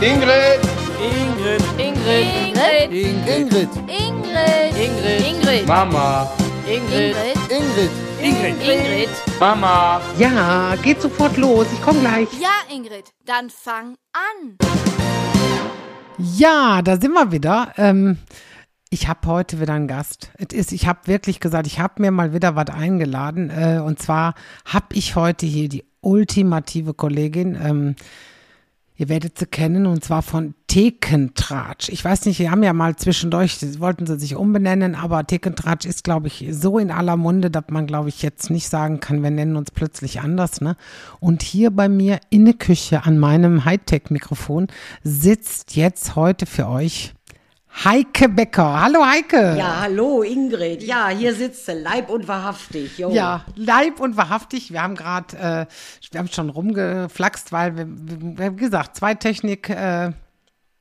Ingrid, Ingrid. Ingrid. Ingrid. Ingrid. Ingrid. Ingrid. Mama, Ingrid. Ingrid. Ingrid. Ingrid. Mama. Ja, geht sofort los. Ich komme gleich. Ja, Ingrid, dann fang an. Ja, da sind wir wieder. Ähm, ich habe heute wieder einen Gast. Es ist, ich habe wirklich gesagt, ich habe mir mal wieder was eingeladen. Äh, und zwar habe ich heute hier die ultimative Kollegin. Ähm, ihr werdet sie kennen und zwar von Thekentratsch. Ich weiß nicht, wir haben ja mal zwischendurch, wollten sie sich umbenennen, aber Thekentratsch ist, glaube ich, so in aller Munde, dass man, glaube ich, jetzt nicht sagen kann, wir nennen uns plötzlich anders. Ne? Und hier bei mir in der Küche an meinem Hightech-Mikrofon sitzt jetzt heute für euch Heike Becker. Hallo Heike. Ja, hallo Ingrid. Ja, hier sitzt sie, leib und wahrhaftig. Jo. Ja, Leib und wahrhaftig. Wir haben gerade, äh, wir haben schon rumgeflaxt, weil wir, wir haben gesagt, zwei Technik, äh,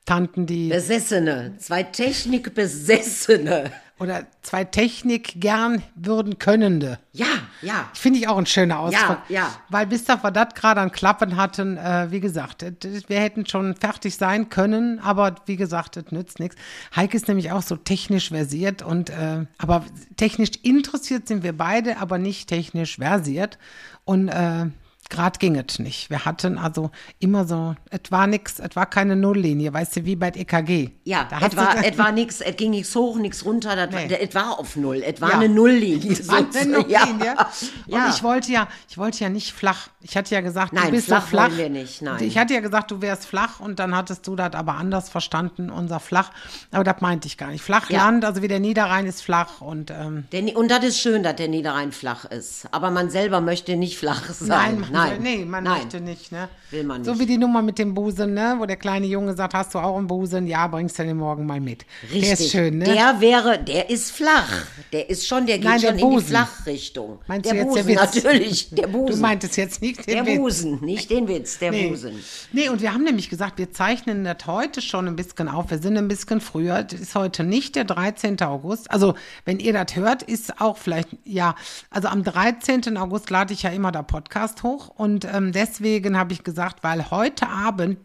Tanten, die Besessene, zwei Technikbesessene. Oder zwei Technik gern würden könnende. Ja, ja. Finde ich auch ein schöner Ausdruck. Ja, ja. Weil bis wir das gerade an Klappen hatten, äh, wie gesagt, wir hätten schon fertig sein können, aber wie gesagt, das nützt nichts. Heike ist nämlich auch so technisch versiert und äh, aber technisch interessiert sind wir beide, aber nicht technisch versiert. Und äh, Gerade ging es nicht. Wir hatten also immer so, es war nix, es war keine Nulllinie, weißt du, wie bei EKG. Ja, es war, du- es war nix, es ging nichts hoch, nichts runter, das Nee. war, es war auf Null, es war Ja. eine Nulllinie. Es war eine. Nulllinie. Ja. Und ja. ich wollte ja, ich wollte ja nicht flach. Ich hatte ja gesagt, du Nein, bist flach flach. wollen wir nicht, nein. Ich hatte ja gesagt, du wärst flach und dann hattest du das aber anders verstanden, unser flach. Aber das meinte ich gar nicht. Flachland, also wie der Niederrhein ist flach und ähm, Der, und das ist schön, dass der Niederrhein flach ist. Aber man selber möchte nicht flach sein. Nein, nein, nee, man nein. möchte nicht, ne? Will man So nicht. wie die Nummer mit dem Busen, ne? Wo der kleine Junge sagt, hast du auch einen Busen? Ja, bringst du den morgen mal mit. Richtig. Der ist schön, ne? Der wäre, der ist flach. Der ist schon, der geht Nein, der schon in die Busen. Flachrichtung. Meinst der du jetzt Busen, der Witz? natürlich. Der Busen. Du meintest jetzt nicht den der Witz. Busen, nicht den Witz, der Nee. Busen. Nee, und wir haben nämlich gesagt, wir zeichnen das heute schon ein bisschen auf. Wir sind ein bisschen früher. Das ist heute nicht der 13. August. Also, wenn ihr das hört, ist auch vielleicht, ja, also am 13. August lade ich ja immer der Podcast hoch. Und ähm, deswegen habe ich gesagt, weil heute Abend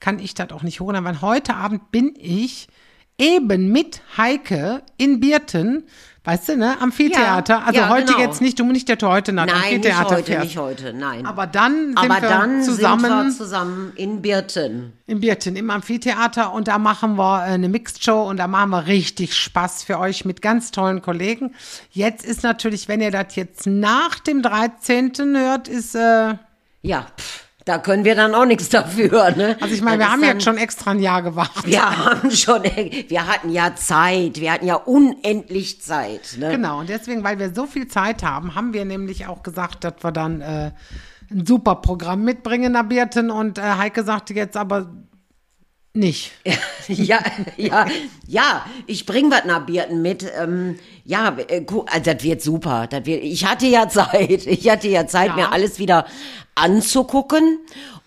kann ich das auch nicht hochladen, weil heute Abend bin ich eben mit Heike in Birten. Weißt du, ne? Amphitheater. Ja, also ja, heute genau. jetzt nicht, du nicht, du heute nach Nein, nicht Amphitheater heute, fährst. nicht heute, nein. Aber dann sind Aber wir dann zusammen sind wir zusammen in Birten. in Birten im Amphitheater und da machen wir äh, eine Mixed Show und da machen wir richtig Spaß für euch mit ganz tollen Kollegen. Jetzt ist natürlich, wenn ihr das jetzt nach dem 13. hört, ist, äh, Ja, pff, da können wir dann auch nichts dafür, ne? also ich meine, wir haben ist jetzt schon extra ein Jahr gewartet. Wir haben schon, wir hatten ja Zeit, wir hatten ja unendlich Zeit, ne? Genau, und deswegen, weil wir so viel Zeit haben, haben wir nämlich auch gesagt, dass wir dann äh, ein super Programm mitbringen nach Birten und äh, Heike sagte jetzt aber nicht. Ja, ja, ja, ich bring was nach Birten mit. Ähm, ja, äh, also das wird super. Das wird, ich hatte ja Zeit. Ich hatte ja Zeit, Ja. mir alles wieder anzugucken.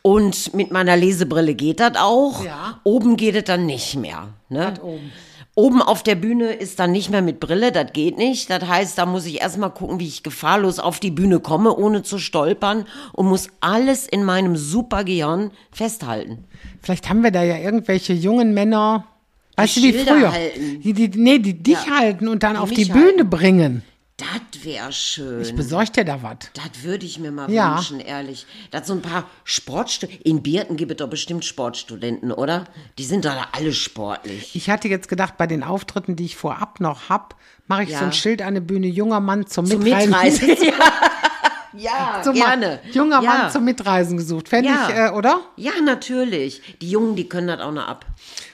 Und mit meiner Lesebrille geht das auch. Ja. Oben geht es dann nicht mehr. Ne? oben? Oben auf der Bühne ist dann nicht mehr mit Brille, das geht nicht. Das heißt, da muss ich erstmal gucken, wie ich gefahrlos auf die Bühne komme, ohne zu stolpern und muss alles in meinem Supergehirn festhalten. Vielleicht haben wir da ja irgendwelche jungen Männer, weißt du, wie Schilder früher, halten. die, die, nee, die dich Ja. halten und dann Die auf die Bühne halten. bringen. Das wäre schön. Ich besorg dir da was. Das würde ich mir mal Ja. wünschen, ehrlich. Das so ein paar Sportstudenten. In Birten gibt es doch bestimmt Sportstudenten, oder? Die sind doch da alle sportlich. Ich hatte jetzt gedacht, bei den Auftritten, die ich vorab noch hab, mache ich Ja. so ein Schild an der Bühne, junger Mann zum, Zum Mitreisen. Mitreisen. ja, ja Zum gerne. Junger ja. Mann zum Mitreisen gesucht. Fände ich, äh, oder? Ja, natürlich. Die Jungen, die können das auch noch ab.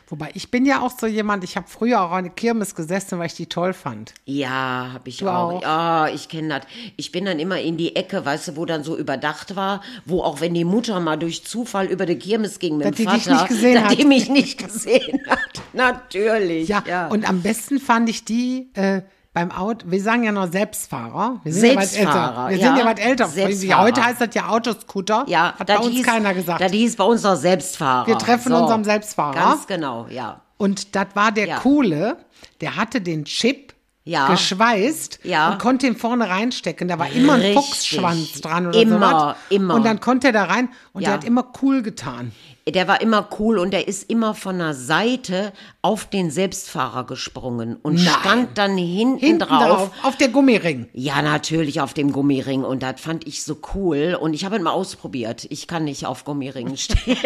Wobei, ich bin ja auch so jemand, ich habe früher auch an der Kirmes gesessen, weil ich die toll fand. Ja, habe ich Du auch. Ja, ich kenne das. Ich bin dann immer in die Ecke, weißt du, wo dann so überdacht war, wo auch wenn die Mutter mal durch Zufall über die Kirmes ging mit Dass dem die dich Vater, nicht gesehen dass hat. die mich nicht gesehen hat. Natürlich. Ja, und am besten fand ich die äh, beim Auto, wir sagen ja noch Selbstfahrer. Wir sind ja was Selbstfahrer, älter. Wir ja. sind ja was älter. Selbstfahrer. Heute heißt das ja Autoscooter. Ja, hat bei uns hieß, keiner gesagt. Das hieß bei uns noch Selbstfahrer. Wir treffen unseren Selbstfahrer. Ganz genau, ja. Und das war der Ja. Coole, der hatte den Chip Ja. geschweißt Ja. und konnte ihn vorne reinstecken. Da war immer ein Richtig. Fuchsschwanz dran oder Immer, sowas. immer. Und dann konnte er da rein und Ja. der hat immer cool getan. Der war immer cool und der ist immer von der Seite auf den Selbstfahrer gesprungen und Nein. stand dann hinten, Hinten drauf. drauf, auf der Gummiring. Ja, natürlich auf dem Gummiring und das fand ich so cool und ich habe ihn mal ausprobiert. Ich kann nicht auf Gummiringen stehen.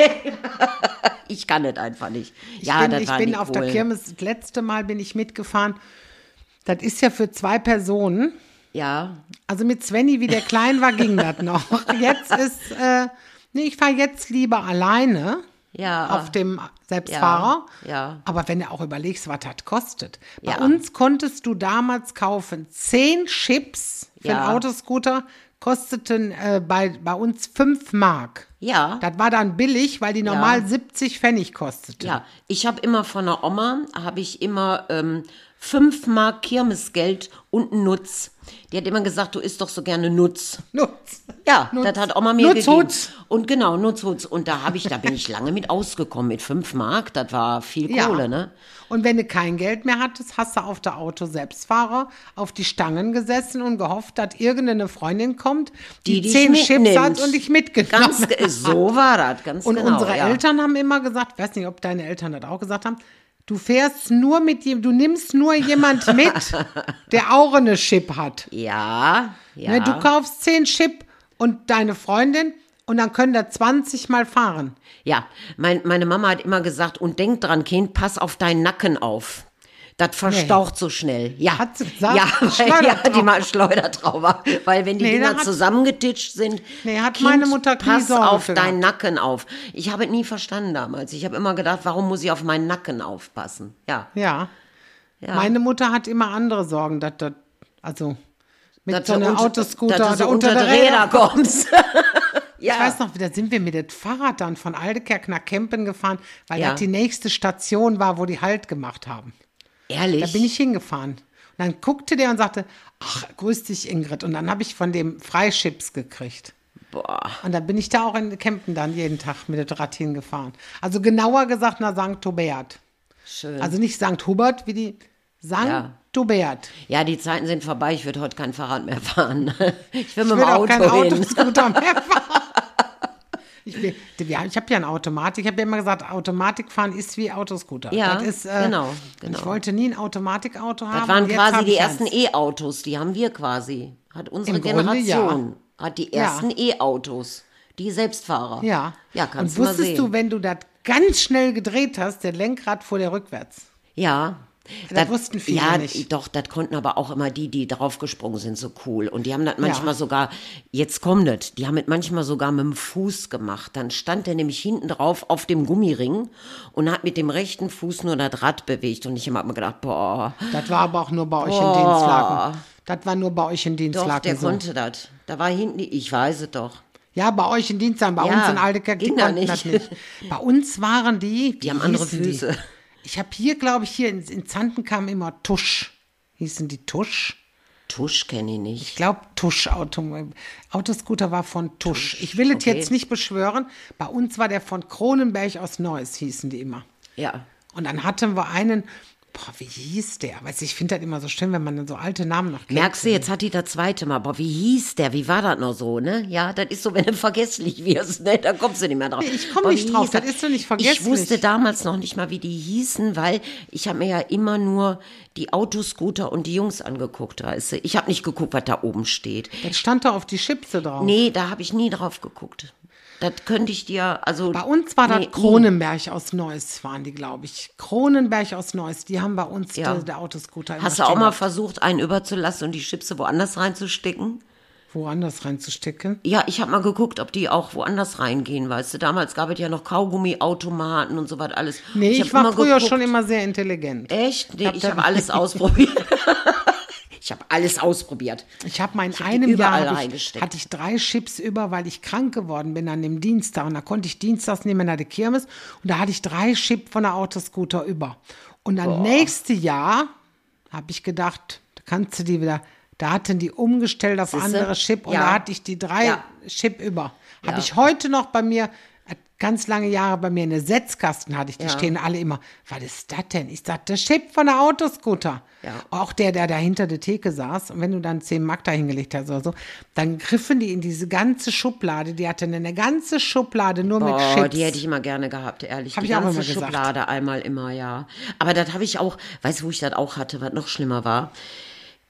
ich kann es einfach nicht. Ich ja, bin, das ich war bin auf cool. der Kirmes, das letzte Mal bin ich mitgefahren. Das ist ja für zwei Personen. Ja, Also mit Svenny, wie der klein war, ging das noch. Jetzt ist, äh, nee, ich fahre jetzt lieber alleine ja. auf dem Selbstfahrer. Ja, ja. Aber wenn du auch überlegst, was das kostet. Bei uns konntest du damals kaufen zehn Chips für einen Autoscooter, kosteten äh, bei, bei uns fünf Mark. Ja. Das war dann billig, weil die normal 70 Pfennig kosteten. Ja, ich habe immer von der Oma, habe ich immer ähm, fünf Mark Kirmesgeld und einen Nutz. Die hat immer gesagt, du isst doch so gerne Nutz. Nutz. Ja, Nutz. das hat Oma mir Nutz, gegeben. Hutz. Und genau, Nutzhutz. Und da habe ich, da bin ich lange mit ausgekommen. Mit fünf Mark, das war viel Ja. Kohle, ne? Und wenn du kein Geld mehr hattest, hast du auf der Auto-Selbstfahrer auf die Stangen gesessen und gehofft, dass irgendeine Freundin kommt, die, Die zehn Chips hat und dich mitgenommen Ganz, ge- so war das, ganz Und genau. unsere ja. Eltern haben immer gesagt, ich weiß nicht, ob deine Eltern das auch gesagt haben, du fährst nur mit jem, du nimmst nur jemand mit, der auch eine Chip hat. Ja, ja. Ne, du kaufst zehn Chip und deine Freundin und dann können da 20 mal fahren. Ja, mein, meine Mama hat immer gesagt, und denk dran, Kind, pass auf deinen Nacken auf. Das verstaucht so schnell. Ja, Hat sie gesagt? ja, weil, ja, die mal Schleudertrauma. Weil wenn die Nee, Dinger hat- zusammengetitscht sind, Nee, hat meine Mutter pass Sorge auf für deinen Nacken auf. Ich habe es nie verstanden damals. Ich habe immer gedacht, warum muss ich auf meinen Nacken aufpassen? Ja, Ja. ja. Meine Mutter hat immer andere Sorgen, dass das, also mit Dass so unter- Autoscooter dass du so unter, der die Räder kommst. ja. Ich weiß noch, da sind wir mit dem Fahrrad dann von Aldekerk nach Kempen gefahren, weil Ja. das die nächste Station war, wo die Halt gemacht haben. Ehrlich? Da bin ich hingefahren. Und dann guckte der und sagte, ach, grüß dich Ingrid. Und dann habe ich von dem Freichips gekriegt. Boah. Und dann bin ich da auch in Kempen dann jeden Tag mit dem Rad hingefahren. Also genauer gesagt nach St. Hubert. Schön. Also nicht St. Hubert, wie die St. Ja. Hubert. ja, die Zeiten sind vorbei. Ich würde heute kein Fahrrad mehr fahren. Ich will Ich mit dem will auch Auto kein hin. Autoscooter mehr fahren. Ich, ich habe ja eine Automatik. Ich habe ja immer gesagt, Automatik fahren ist wie Autoscooter. Ja, ist, äh, genau, genau. Ich wollte nie ein Automatikauto haben. Das waren quasi die ersten. E-Autos, die haben wir quasi. Hat unsere Im Grunde, Generation. Hat die Ja. ersten E-Autos. Die Selbstfahrer. Ja. Ja, kannst und du mal wusstest du, wenn du das ganz schnell gedreht hast, der Lenkrad fuhr der rückwärts. Ja. Das wussten viele ja, nicht. doch, das konnten aber auch immer die, die draufgesprungen sind, so cool. Und die haben das manchmal Ja. sogar, jetzt kommt das, die haben es manchmal sogar mit dem Fuß gemacht. Dann stand der nämlich hinten drauf auf dem Gummiring und hat mit dem rechten Fuß nur das Rad bewegt. Und ich habe mir gedacht, boah, Das war aber auch nur bei euch in Boah. Dienstlagen. Das war nur bei euch in doch, Dienstlagen der so. konnte das. Da war hinten, die, ich weiß es doch. Ja, bei euch in Dienstlagen, bei Ja, uns in Aldekerk, die ging das nicht. nicht. Bei uns waren die, Die wie haben andere Füße. Die? Ich habe hier, glaube ich, hier in, in Zanten kam immer Tusch. Hießen die Tusch? Tusch kenne ich nicht. Ich glaube, Tusch. Auto, Autoscooter war von Tusch. Ich will es okay. jetzt nicht beschwören. Bei uns war der von Kronenberg aus Neuss, hießen die immer. Ja. Und dann hatten wir einen, boah, wie hieß der? Weißt du, ich finde das immer so schön, wenn man dann so alte Namen noch kennt. Merkst du, jetzt hat die das zweite Mal. Boah, wie hieß der? Wie war das noch so, ne? Ja, das ist so, wenn du vergesslich wirst, ne? Da kommst du nicht mehr drauf. Ich komm Boah, nicht drauf, das ist doch nicht vergesslich. Ich wusste damals noch nicht mal, wie die hießen, weil ich habe mir ja immer nur die Autoscooter und die Jungs angeguckt, weißt du. Ich habe nicht geguckt, was da oben steht. Das stand da auf die Chipse drauf. Nee, da habe ich nie drauf geguckt. Das könnte ich dir, also. Bei uns war nee, das Kronenberg aus Neuss, waren die, glaube ich. Kronenberg aus Neuss, die haben bei uns Ja. der, der Autoscooter Hast du auch mal versucht, einen überzulassen und die Chipse woanders reinzustecken? woanders reinzustecken? Ja, ich habe mal geguckt, ob die auch woanders reingehen, weißt du. Damals gab es ja noch Kaugummiautomaten und so was alles. Nee, ich, hab war früher geguckt. schon immer sehr intelligent. Echt? Nee, hab ich habe alles ausprobiert. ich habe alles ausprobiert. Ich habe mal in hab die einem Jahr ich, hatte ich drei Chips über, weil ich krank geworden bin an dem Dienstag. Und da konnte ich dienstags mehr nach der Kirmes. Und da hatte ich drei Chips von der Autoscooter über. Und dann nächste Jahr habe ich gedacht, da kannst du die wieder, da hatten die umgestellt auf Siehste? andere Chip und Ja. da hatte ich die drei Ja. Chip über. Habe Ja. ich heute noch bei mir Ganz lange Jahre bei mir in der Setzkasten hatte ich, die Ja. stehen alle immer, was ist das denn? Ich sag, das schiebt von der Autoscooter. Ja. Auch der, der da hinter der Theke saß, und wenn du dann 10 Mark da hingelegt hast oder so, dann griffen die in diese ganze Schublade, die hatten eine ganze Schublade nur mit Oh, Chips. die hätte ich immer gerne gehabt, ehrlich. Hab die ich auch ganze immer gesagt. Schublade einmal immer, ja. Aber das habe ich auch, weißt du, wo ich das auch hatte, was noch schlimmer war?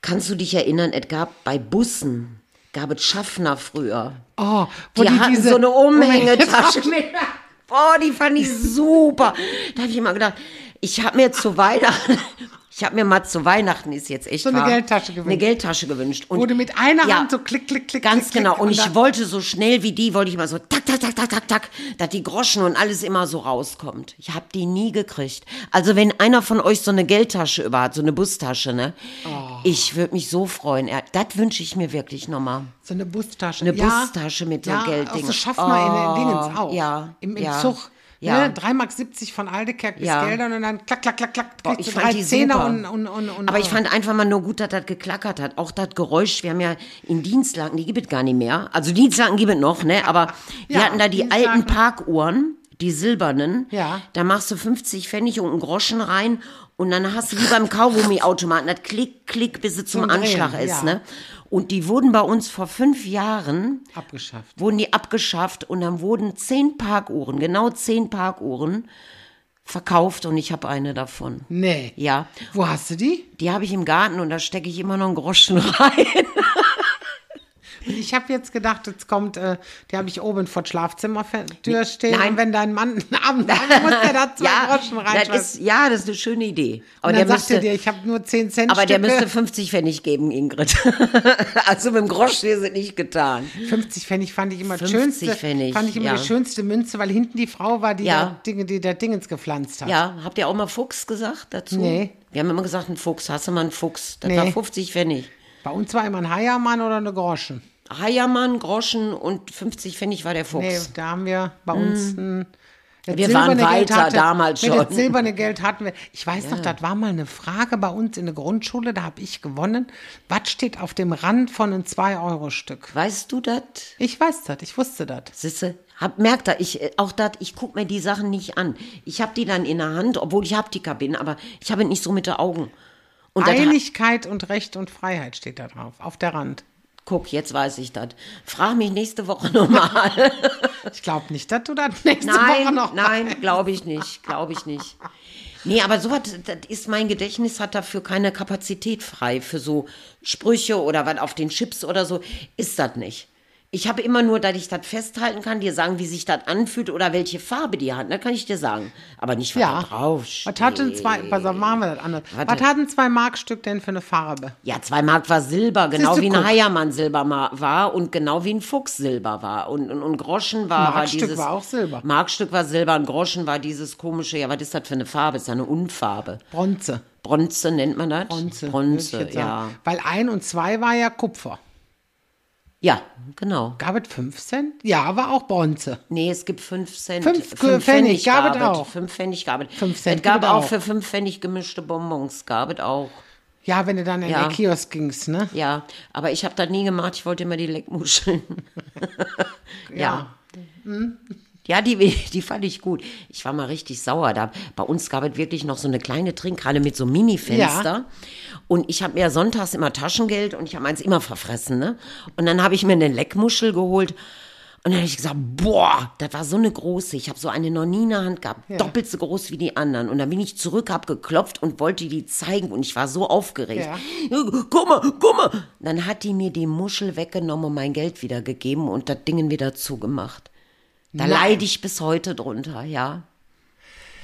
Kannst du dich erinnern, es gab bei Bussen, gab es Schaffner früher. oh, Die, die, hatten so eine Umhängetasche mit. Boah, die fand ich super. Da habe ich immer gedacht, ich habe mir zu Weihnachten, ich habe mir mal zu Weihnachten, ist jetzt echt So eine wahr, Geldtasche gewünscht. Eine Geldtasche gewünscht. Und du mit einer Ja. Hand so klick, klick, klick, Ganz klick, genau. klick, Und ich wollte so schnell wie die, wollte ich immer so tak, tak, tak, tak, tak, tak, dass die Groschen und alles immer so rauskommt. Ich habe die nie gekriegt. Also wenn einer von euch so eine Geldtasche über hat, so eine Bustasche, ne? Oh. Ich würde mich so freuen. Ja, Das wünsche ich mir wirklich nochmal. So eine Bustasche. Eine ja, Bustasche mit so ja, Gelddingen. Auch so schafft man in Oh, den Dingens auch. ja, Im, im ja, Zug. Ja. Ne? 3,70 Mark von Aldekerk bis Ja. Geldern und dann klack, klack, klack, klack. Boah, ich fand die Zehner und, und, und, und Aber ich fand einfach mal nur gut, dass das geklackert hat. Auch das Geräusch, wir haben ja in Dienstlagen, die gibt es gar nicht mehr. Also Dienstlagen gibt es noch, ne? Aber wir Ja, hatten da die Dienstlagen. alten Parkuhren, die silbernen. Ja. Da machst du 50 Pfennig und einen Groschen rein und dann hast du wie beim Kaugummiautomaten das Klick, Klick, bis es zum Zum Drehen, Anschlag ist, ja. ne? Und die wurden bei uns vor fünf Jahren abgeschafft. wurden die abgeschafft und dann wurden zehn Parkuhren, genau zehn Parkuhren verkauft und ich habe eine davon. Nee. Ja, Wo hast du die? die habe ich im Garten und da stecke ich immer noch einen Groschen rein. Ich habe jetzt gedacht, jetzt kommt, äh, die habe ich oben vor der Schlafzimmertür stehen. nein. Und wenn dein Mann einen Abend hat, muss der da zwei Groschen das reinschmeißen. ja, das ist eine schöne Idee. Aber Und der dann sagt er müsste, dir, ich habe nur 10 Cent aber der Stücke. müsste 50 Pfennig geben, Ingrid. also mit dem Groschen ist es nicht getan. 50 Pfennig fand ich immer das 50 schönste, Pfennig, fand ich immer ja. die schönste Münze, weil hinten die Frau war, die Ja. da Dinge, die der Dingens gepflanzt hat. Ja, habt ihr auch mal Fuchs gesagt dazu? Nee. Wir haben immer gesagt, ein Fuchs. Hast du mal einen Fuchs? Das Nee. war 50 Pfennig. Bei uns war immer ein Heiermann oder eine Groschen. Heiermann, Groschen und 50 Pfennig war der Fuchs. Nee, da haben wir bei uns ein. das Hm. Wir waren weiter damals nee, schon. Das silberne Geld hatten wir. Ich weiß noch, das war mal eine Frage bei uns in der Grundschule, da habe ich gewonnen. Was steht auf dem Rand von einem 2-Euro-Stück? Weißt du das? Ich weiß das, ich wusste das. Sisse, hab, merkt da, ich, äh, auch das, ich guck mir die Sachen nicht an. Ich hab die dann in der Hand, obwohl ich Haptiker bin, aber ich habe nicht so mit den Augen. Und Einigkeit und Recht und Freiheit steht da drauf, auf der Rand. Guck, jetzt weiß ich das. Frag mich nächste Woche nochmal. Ich glaube nicht, dass du das nächste Woche nein, noch nein, glaube ich nicht, glaube ich nicht. Nee, aber sowas, das ist mein Gedächtnis hat dafür keine Kapazität frei für so Sprüche oder was auf den Chips oder so, ist das nicht. Ich habe immer nur, dass ich das festhalten kann, dir sagen, wie sich das anfühlt oder welche Farbe die hat. Das kann ich dir sagen. Aber nicht, was Ja. da drauf Was hat denn zwei, pass auf, machen wir das anders. Was hat ein zwei Markstück denn für eine Farbe? Ja, zwei Mark war Silber, genau Siehst wie ein. Heiermann Silber war und genau wie ein Fuchs Silber war. Und, und, und Groschen war, war Markstück dieses. war auch Silber. Markstück war Silber und Groschen war dieses komische, ja, was ist das für eine Farbe? Ist ja eine Unfarbe. Bronze. Bronze nennt man das? Bronze. Bronze, ja. Weil ein und zwei war ja Kupfer. Ja, genau. Gab es fünf Cent? Ja, war auch Bronze. Nee, es gibt fünf Cent. Fünf Pfennig gab es auch. Fünf Pfennig gab es. Fünf Cent Es gab auch für fünf Pfennig gemischte Bonbons, gab es auch. Ja, wenn du dann in Ja. den Kiosk gingst, ne? Ja, aber ich habe das nie gemacht. Ich wollte immer die Leckmuscheln. ja. Ja, die, die fand ich gut. Ich war mal richtig sauer. Da, bei uns gab es wirklich noch so eine kleine Trinkhalle mit so Mini-Fenster. Ja. Und ich habe mir sonntags immer Taschengeld und ich habe meins immer verfressen. Ne? Und dann habe ich mir eine Leckmuschel geholt. Und dann habe ich gesagt, boah, das war so eine große. Ich habe so eine noch nie in der Hand gehabt, doppelt so groß wie die anderen. Und dann bin ich zurück, habe geklopft und wollte die zeigen. Und ich war so aufgeregt. Ja. Guck mal, guck mal. Dann hat die mir die Muschel weggenommen und mein Geld wieder gegeben und das Ding wieder zugemacht. Da Nein. leide ich bis heute drunter, ja.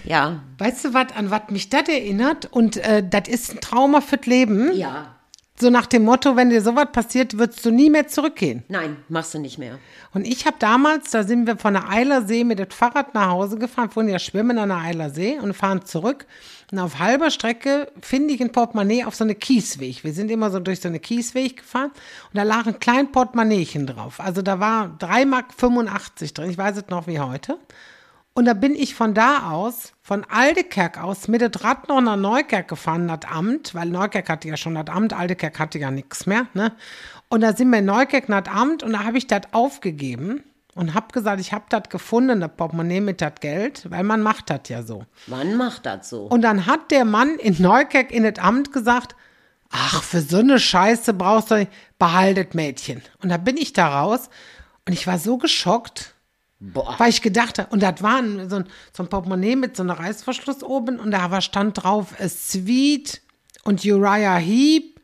Ja. Weißt du, was an was mich das erinnert? Und äh, das ist ein Trauma fürs Leben. Ja. So nach dem Motto, wenn dir sowas passiert, würdest du nie mehr zurückgehen. Nein, machst du nicht mehr. Und ich habe damals, da sind wir von der Eilersee mit dem Fahrrad nach Hause gefahren, wohnen ja schwimmen an der Eilersee und fahren zurück. Und auf halber Strecke finde ich ein Portemonnaie auf so eine Kiesweg. Wir sind immer so durch so eine Kiesweg gefahren und da lag ein klein Portemonnaiechen drauf. Also da war 3,85 Mark drin, ich weiß es noch wie heute. Und da bin ich von da aus, von Aldekerk aus, mit dem Rad noch nach Neukerk gefahren, das Amt, weil Neukerk hatte ja schon das Amt, Aldekerk hatte ja nichts mehr, ne? Und da sind wir in Neukerk nach das Amt und da habe ich das aufgegeben und hab gesagt, ich hab das gefunden, das Portemonnaie mit das Geld, weil man macht das ja so. Wann macht das so? Und dann hat der Mann in Neukerk in das Amt gesagt, ach, für so eine Scheiße brauchst du behaltet Mädchen. Und da bin ich da raus und ich war so geschockt, Boah. weil ich gedacht habe, und das war ein, so, ein, so ein Portemonnaie mit so einem Reißverschluss oben und da war stand drauf, a Sweet und Uriah Heep.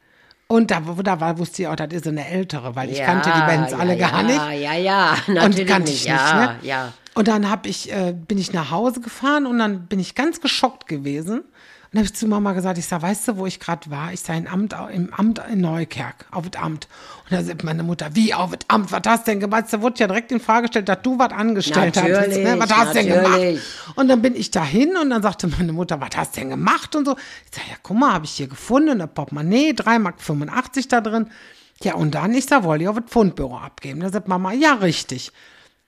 Und da, da war, wusste ich auch, das ist so eine ältere, weil ich Ja, kannte die Bands ja, alle ja, gar nicht. Ja, ja, Und natürlich kannte nicht. ich nicht, ja, ne? ja. Und dann hab ich, äh, bin ich nach Hause gefahren und dann bin ich ganz geschockt gewesen. Und habe ich zu Mama gesagt, ich sag, weißt du, wo ich gerade war? Ich sag, im Amt, im Amt in Neukerk, auf das Amt. Und da sagt meine Mutter, wie auf das Amt? Was hast du denn gemacht? Da wurde ja direkt in Frage gestellt, dass du was angestellt hattest. Ne? Was hast du denn gemacht? Und dann bin ich dahin und dann sagte meine Mutter, was hast du denn gemacht? Und so. Ich sag, ja, guck mal, habe ich hier gefunden, eine Portemonnaie, 3,85 Mark da drin. Ja, und dann, ich sag, wollte ich auf das Fundbüro abgeben. Da sagt Mama, ja, richtig.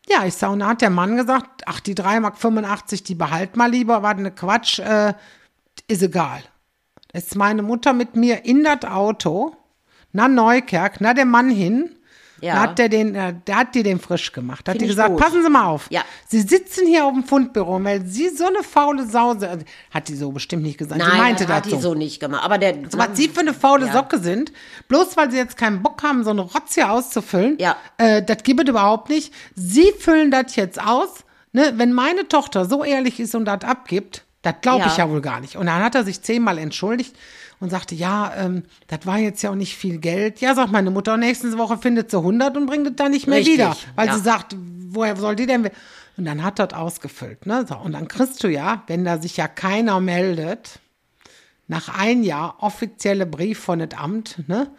Ja, ich sag, und da hat der Mann gesagt, ach, die 3,85 Mark, die behalt mal lieber, war ne Quatsch, äh, ist egal. Da ist meine Mutter mit mir in das Auto, nach Neukerk, na der Mann hin, Ja. da hat der den, äh, der hat die den frisch gemacht. Hat Find die gesagt, gut. passen Sie mal auf. Ja. Sie sitzen hier auf dem Fundbüro, und weil Sie so eine faule Sause, also, hat die so bestimmt nicht gesagt, Nein, sie meinte das hat das die so nicht gemacht. Aber der so, was sie für eine faule Ja. Socke sind, bloß weil sie jetzt keinen Bock haben, so eine Rotz hier auszufüllen, Ja. äh, das gibt es überhaupt nicht. Sie füllen das jetzt aus. Ne? Wenn meine Tochter so ehrlich ist und das abgibt, das glaube ich Ja. ja wohl gar nicht. Und dann hat er sich zehnmal entschuldigt und sagte, ja, ähm, das war jetzt ja auch nicht viel Geld. Ja, sagt meine Mutter, nächste Woche findet sie 100 und bringt es dann nicht mehr Richtig, wieder. Weil ja. sie sagt, woher soll die denn? Und dann hat das ausgefüllt. Ne? So, und dann kriegst du ja, wenn da sich ja keiner meldet, nach ein Jahr offizielle Brief von dem Amt, ne?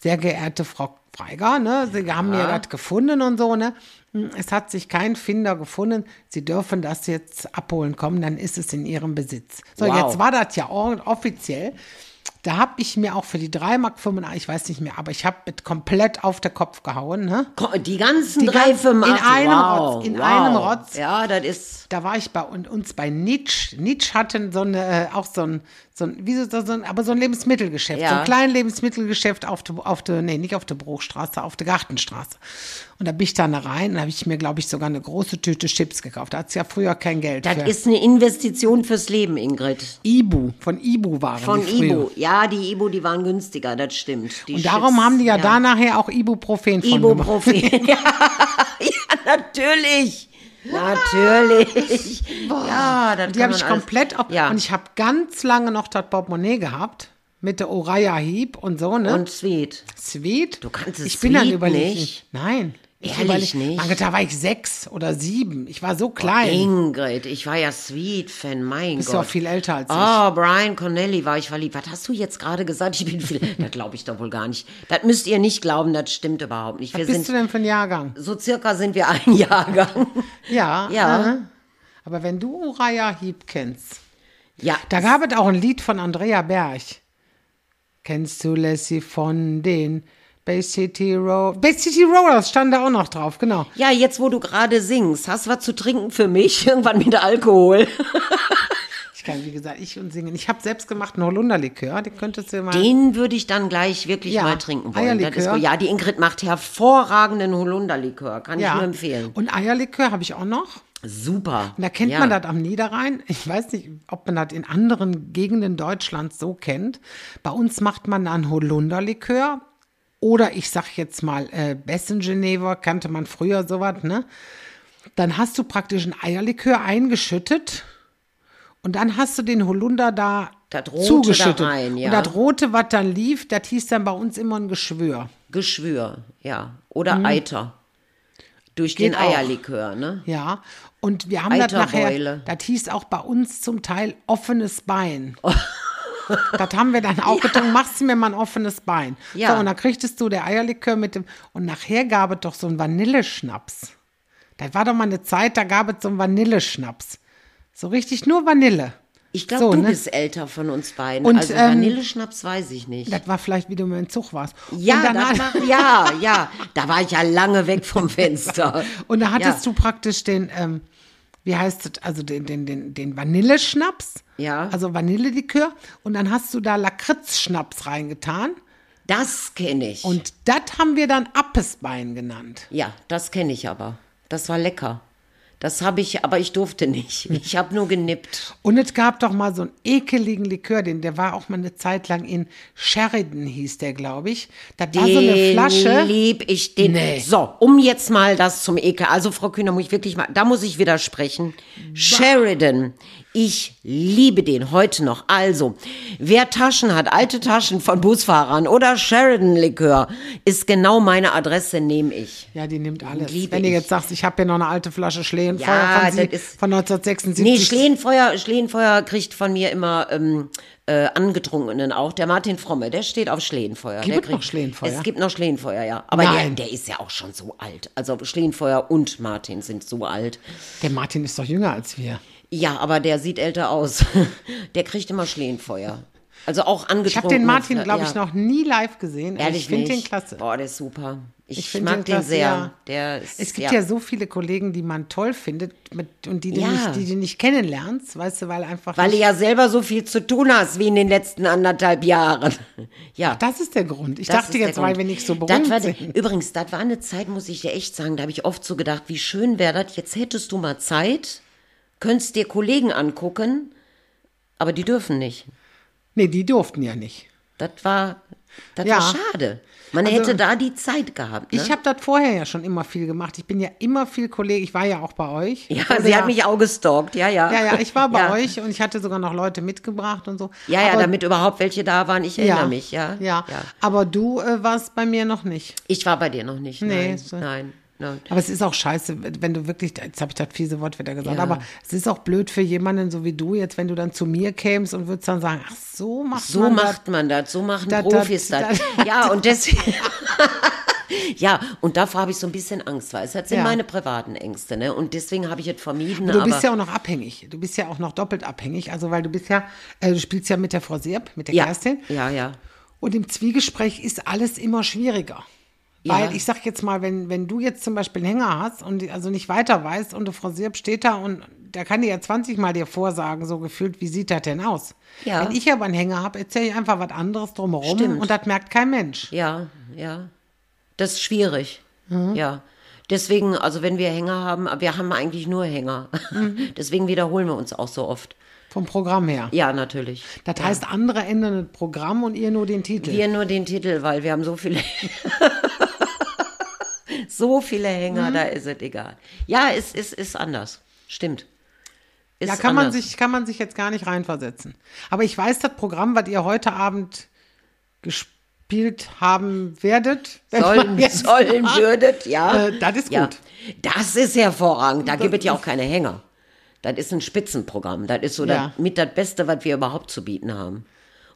Sehr geehrte Frau Freiger, ne? Sie haben mir das gefunden und so, ne? Es hat sich kein Finder gefunden. Sie dürfen das jetzt abholen kommen, dann ist es in Ihrem Besitz. So, Wow. jetzt war das ja offiziell. Da habe ich mir auch für die 3 Mark 85, ich weiß nicht mehr, aber ich habe mit komplett auf den Kopf gehauen, ne? Die ganzen Die drei ganzen- in 85. einem wow, Rotz, in wow. einem Rotz. Ja, das ist. da war ich bei un- uns bei Nitsch. Nitsch hatten so eine, äh, auch so ein, so ein, wie so, so ein, aber so ein Lebensmittelgeschäft, Ja. so ein kleines Lebensmittelgeschäft auf der, auf der, nee, nicht auf der Bruchstraße, auf der Gartenstraße. Und da bin ich dann rein und habe ich mir, glaube ich, sogar eine große Tüte Chips gekauft. Da hat es ja früher kein Geld Das für. ist eine Investition fürs Leben, Ingrid. Ibu, von Ibu waren Von. Ibu. Ja, die Ibu, die waren günstiger, das stimmt. Die Und darum Chips, haben die ja, da nachher auch Ibuprofen von. Ibuprofen. ja, ja, natürlich. Natürlich. Ja, das Die habe ich alles- komplett auf. Ja. Und ich habe ganz lange noch das Portemonnaie gehabt. Mit der Uriah Heep und so, ne? Und Sweet. Sweet? Du kannst es Ich bin dann überlegt. nicht? Nein. Ich Ehrlich nicht? Mann, da war ich sechs oder sieben. Ich war so klein. Ingrid, ich war ja Sweet-Fan, mein Bist Gott. ja auch viel älter als ich. Oh, Brian Connelly war ich verliebt. Was hast du jetzt gerade gesagt? Ich bin viel. das glaube ich doch wohl gar nicht. Das müsst ihr nicht glauben, das stimmt überhaupt nicht. Wir Was bist du sind denn für ein Jahrgang? so circa sind wir ein Jahrgang. Ja. Ja. äh. Aber wenn du Uriah Heep kennst, Ja, da gab es auch ein Lied von Andrea Berg. Kennst du Lassie von den Bay City Road? Bay City Rollers stand da auch noch drauf, genau. ja, jetzt wo du gerade singst, hast du was zu trinken für mich? Irgendwann mit Alkohol. Ich kann, wie gesagt, ich und singen. Ich habe selbst gemacht einen Holunderlikör, den könntest du mal. Den würde ich dann gleich wirklich Ja, mal trinken wollen. Das ist Eierlikör. gut. ja, die Ingrid macht hervorragenden Holunderlikör. Kann ich nur empfehlen. Und Eierlikör habe ich auch noch. Super. Und da kennt ja. man das am Niederrhein. Ich weiß nicht, ob man das in anderen Gegenden Deutschlands so kennt. Bei uns macht man dann Holunderlikör. Oder ich sag jetzt mal, äh, Bessengenever kannte man früher sowas, ne? Dann hast du praktisch ein Eierlikör eingeschüttet. Und dann hast du den Holunder da zugeschüttet. da rein, ja. Und das Rote, was dann lief, das hieß dann bei uns immer ein Geschwür. Geschwür, ja. Oder Eiter. Durch den Mhm. Geht auch. Eierlikör, ne? Ja, und wir haben das nachher, das hieß auch bei uns zum Teil offenes Bein. das haben wir dann auch getan, machst du mir mal ein offenes Bein. Ja. So, und dann kriegtest du der Eierlikör mit dem, und nachher gab es doch so einen Vanilleschnaps. Da war doch mal eine Zeit, da gab es so einen Vanilleschnaps. So richtig nur Vanille. Ich glaube, So, du ne? bist älter von uns beiden. Und, also ähm, Vanilleschnaps weiß ich nicht. Das war vielleicht, wie du mit dem Zug warst. ja, das hat- war, ja, ja. Da war ich ja lange weg vom Fenster. Und da hattest ja. du praktisch den, ähm, wie heißt es, also den, den, den, den Vanilleschnaps. Ja. Also Vanillelikör. Und dann hast du da Lakritzschnaps reingetan. Das kenne ich. Und das haben wir dann Appesbein genannt. ja, das kenne ich aber. Das war lecker. Das habe ich, aber ich durfte nicht. Ich habe nur genippt. Und es gab doch mal so einen ekeligen Likör, den, der war auch mal eine Zeit lang in Sheridan, hieß der, glaube ich. Da war so eine Flasche. lieb ich den. Nee. So, um jetzt mal das zum Ekel. Also, Frau Kühner, muss ich wirklich mal, da muss ich widersprechen. Sheridan. Ich liebe den heute noch. Also, wer Taschen hat, alte Taschen von Busfahrern oder Sheridan-Likör, ist genau meine Adresse, nehme ich. Ja, die nimmt alles. Liebe Wenn du ich. jetzt sagst, ich habe hier noch eine alte Flasche Schlehenfeuer Ja, von, sie, ist- von 1976. Nee, Schlehenfeuer, Schlehenfeuer kriegt von mir immer ähm, äh, Angetrunkenen auch. Der Martin Fromme, der steht auf Schlehenfeuer. Gibt der es noch Schlehenfeuer? Es gibt noch Schlehenfeuer, ja. Aber der, Nein. der ist ja auch schon so alt. Also Schlehenfeuer und Martin sind so alt. Der Martin ist doch jünger als wir. Ja, aber der sieht älter aus. der kriegt immer Schlehenfeuer. Also auch angetrunken. Ich habe den Martin, glaube ja. ich, noch nie live gesehen. aber Ehrlich ich finde den klasse. Boah, der ist super. Ich, Ich mag den klasse, sehr. ja. Der ist, Es gibt ja. so viele Kollegen, die man toll findet mit, und die du, Ja. nicht, die du nicht kennenlernst, weißt du, weil einfach. Weil du ja selber so viel zu tun hast wie in den letzten anderthalb Jahren. Ja. das ist der Grund. Ich Das dachte jetzt, weil wir nicht so Das berühmt war, sind. Übrigens, das war eine Zeit, muss ich dir echt sagen, da habe ich oft so gedacht, wie schön wäre das, jetzt hättest du mal Zeit, könntest dir Kollegen angucken, aber die dürfen nicht. Nee, die durften ja nicht. Das war, das Ja. war schade. Man Also- hätte da die Zeit gehabt. Ne? Ich habe das vorher ja schon immer viel gemacht. Ich bin ja immer viel Kollege. Ich war ja auch bei euch. ja, wurde sie hat mich auch gestalkt, ja, ja. Ja, ja, ich war bei ja. euch und ich hatte sogar noch Leute mitgebracht und so. Ja, ja, Aber- damit überhaupt welche da waren, ich erinnere ja, mich, ja. ja. Aber du äh, warst bei mir noch nicht. Ich war bei dir noch nicht, Nee, nein, so- nein, Aber es ist auch scheiße, wenn du wirklich, jetzt habe ich das fiese Wort wieder gesagt, Ja. aber es ist auch blöd für jemanden so wie du jetzt, wenn du dann zu mir kämst und würdest dann sagen, ach so macht So man macht man das, so machen Dat- Profis das. Ja, und deswegen. ja, und davor habe ich so ein bisschen Angst, weil es das sind Ja. meine privaten Ängste, ne? Und deswegen habe ich es vermieden. das. Du aber bist ja auch noch abhängig. Du bist ja auch noch doppelt abhängig. Also, weil du bist ja, äh, du spielst ja mit der Frau Sirp, mit der ja, Kerstin. ja, ja. Und im Zwiegespräch ist alles immer schwieriger. Ja. Weil ich sag jetzt mal, wenn, wenn du jetzt zum Beispiel einen Hänger hast und also nicht weiter weißt und Frau Sirp steht da und da kann die ja 20 Mal dir vorsagen, so gefühlt, wie sieht das denn aus? Ja. Wenn ich aber einen Hänger habe, erzähle ich einfach was anderes drumherum Stimmt. und das merkt kein Mensch. Ja, ja. Das ist schwierig. Mhm. Ja. Deswegen, also wenn wir Hänger haben, wir haben eigentlich nur Hänger. Mhm. Deswegen wiederholen wir uns auch so oft. Vom Programm her. Ja, natürlich. Das heißt, andere ändern das Programm und ihr nur den Titel. Wir nur den Titel, weil wir haben so viele. so viele Hänger, Mhm. da ist es egal. Ja, es ist, ist anders. Stimmt. Ist da kann man, sich, kann man sich jetzt gar nicht reinversetzen. Aber ich weiß, das Programm, was ihr heute Abend gespielt haben werdet, sollen, sollen würdet, ja. Äh, das ist ja. gut. Das ist hervorragend. Da gibt es ja auch keine Hänger. Das ist ein Spitzenprogramm. Das ist so Ja. das, mit das Beste, was wir überhaupt zu bieten haben.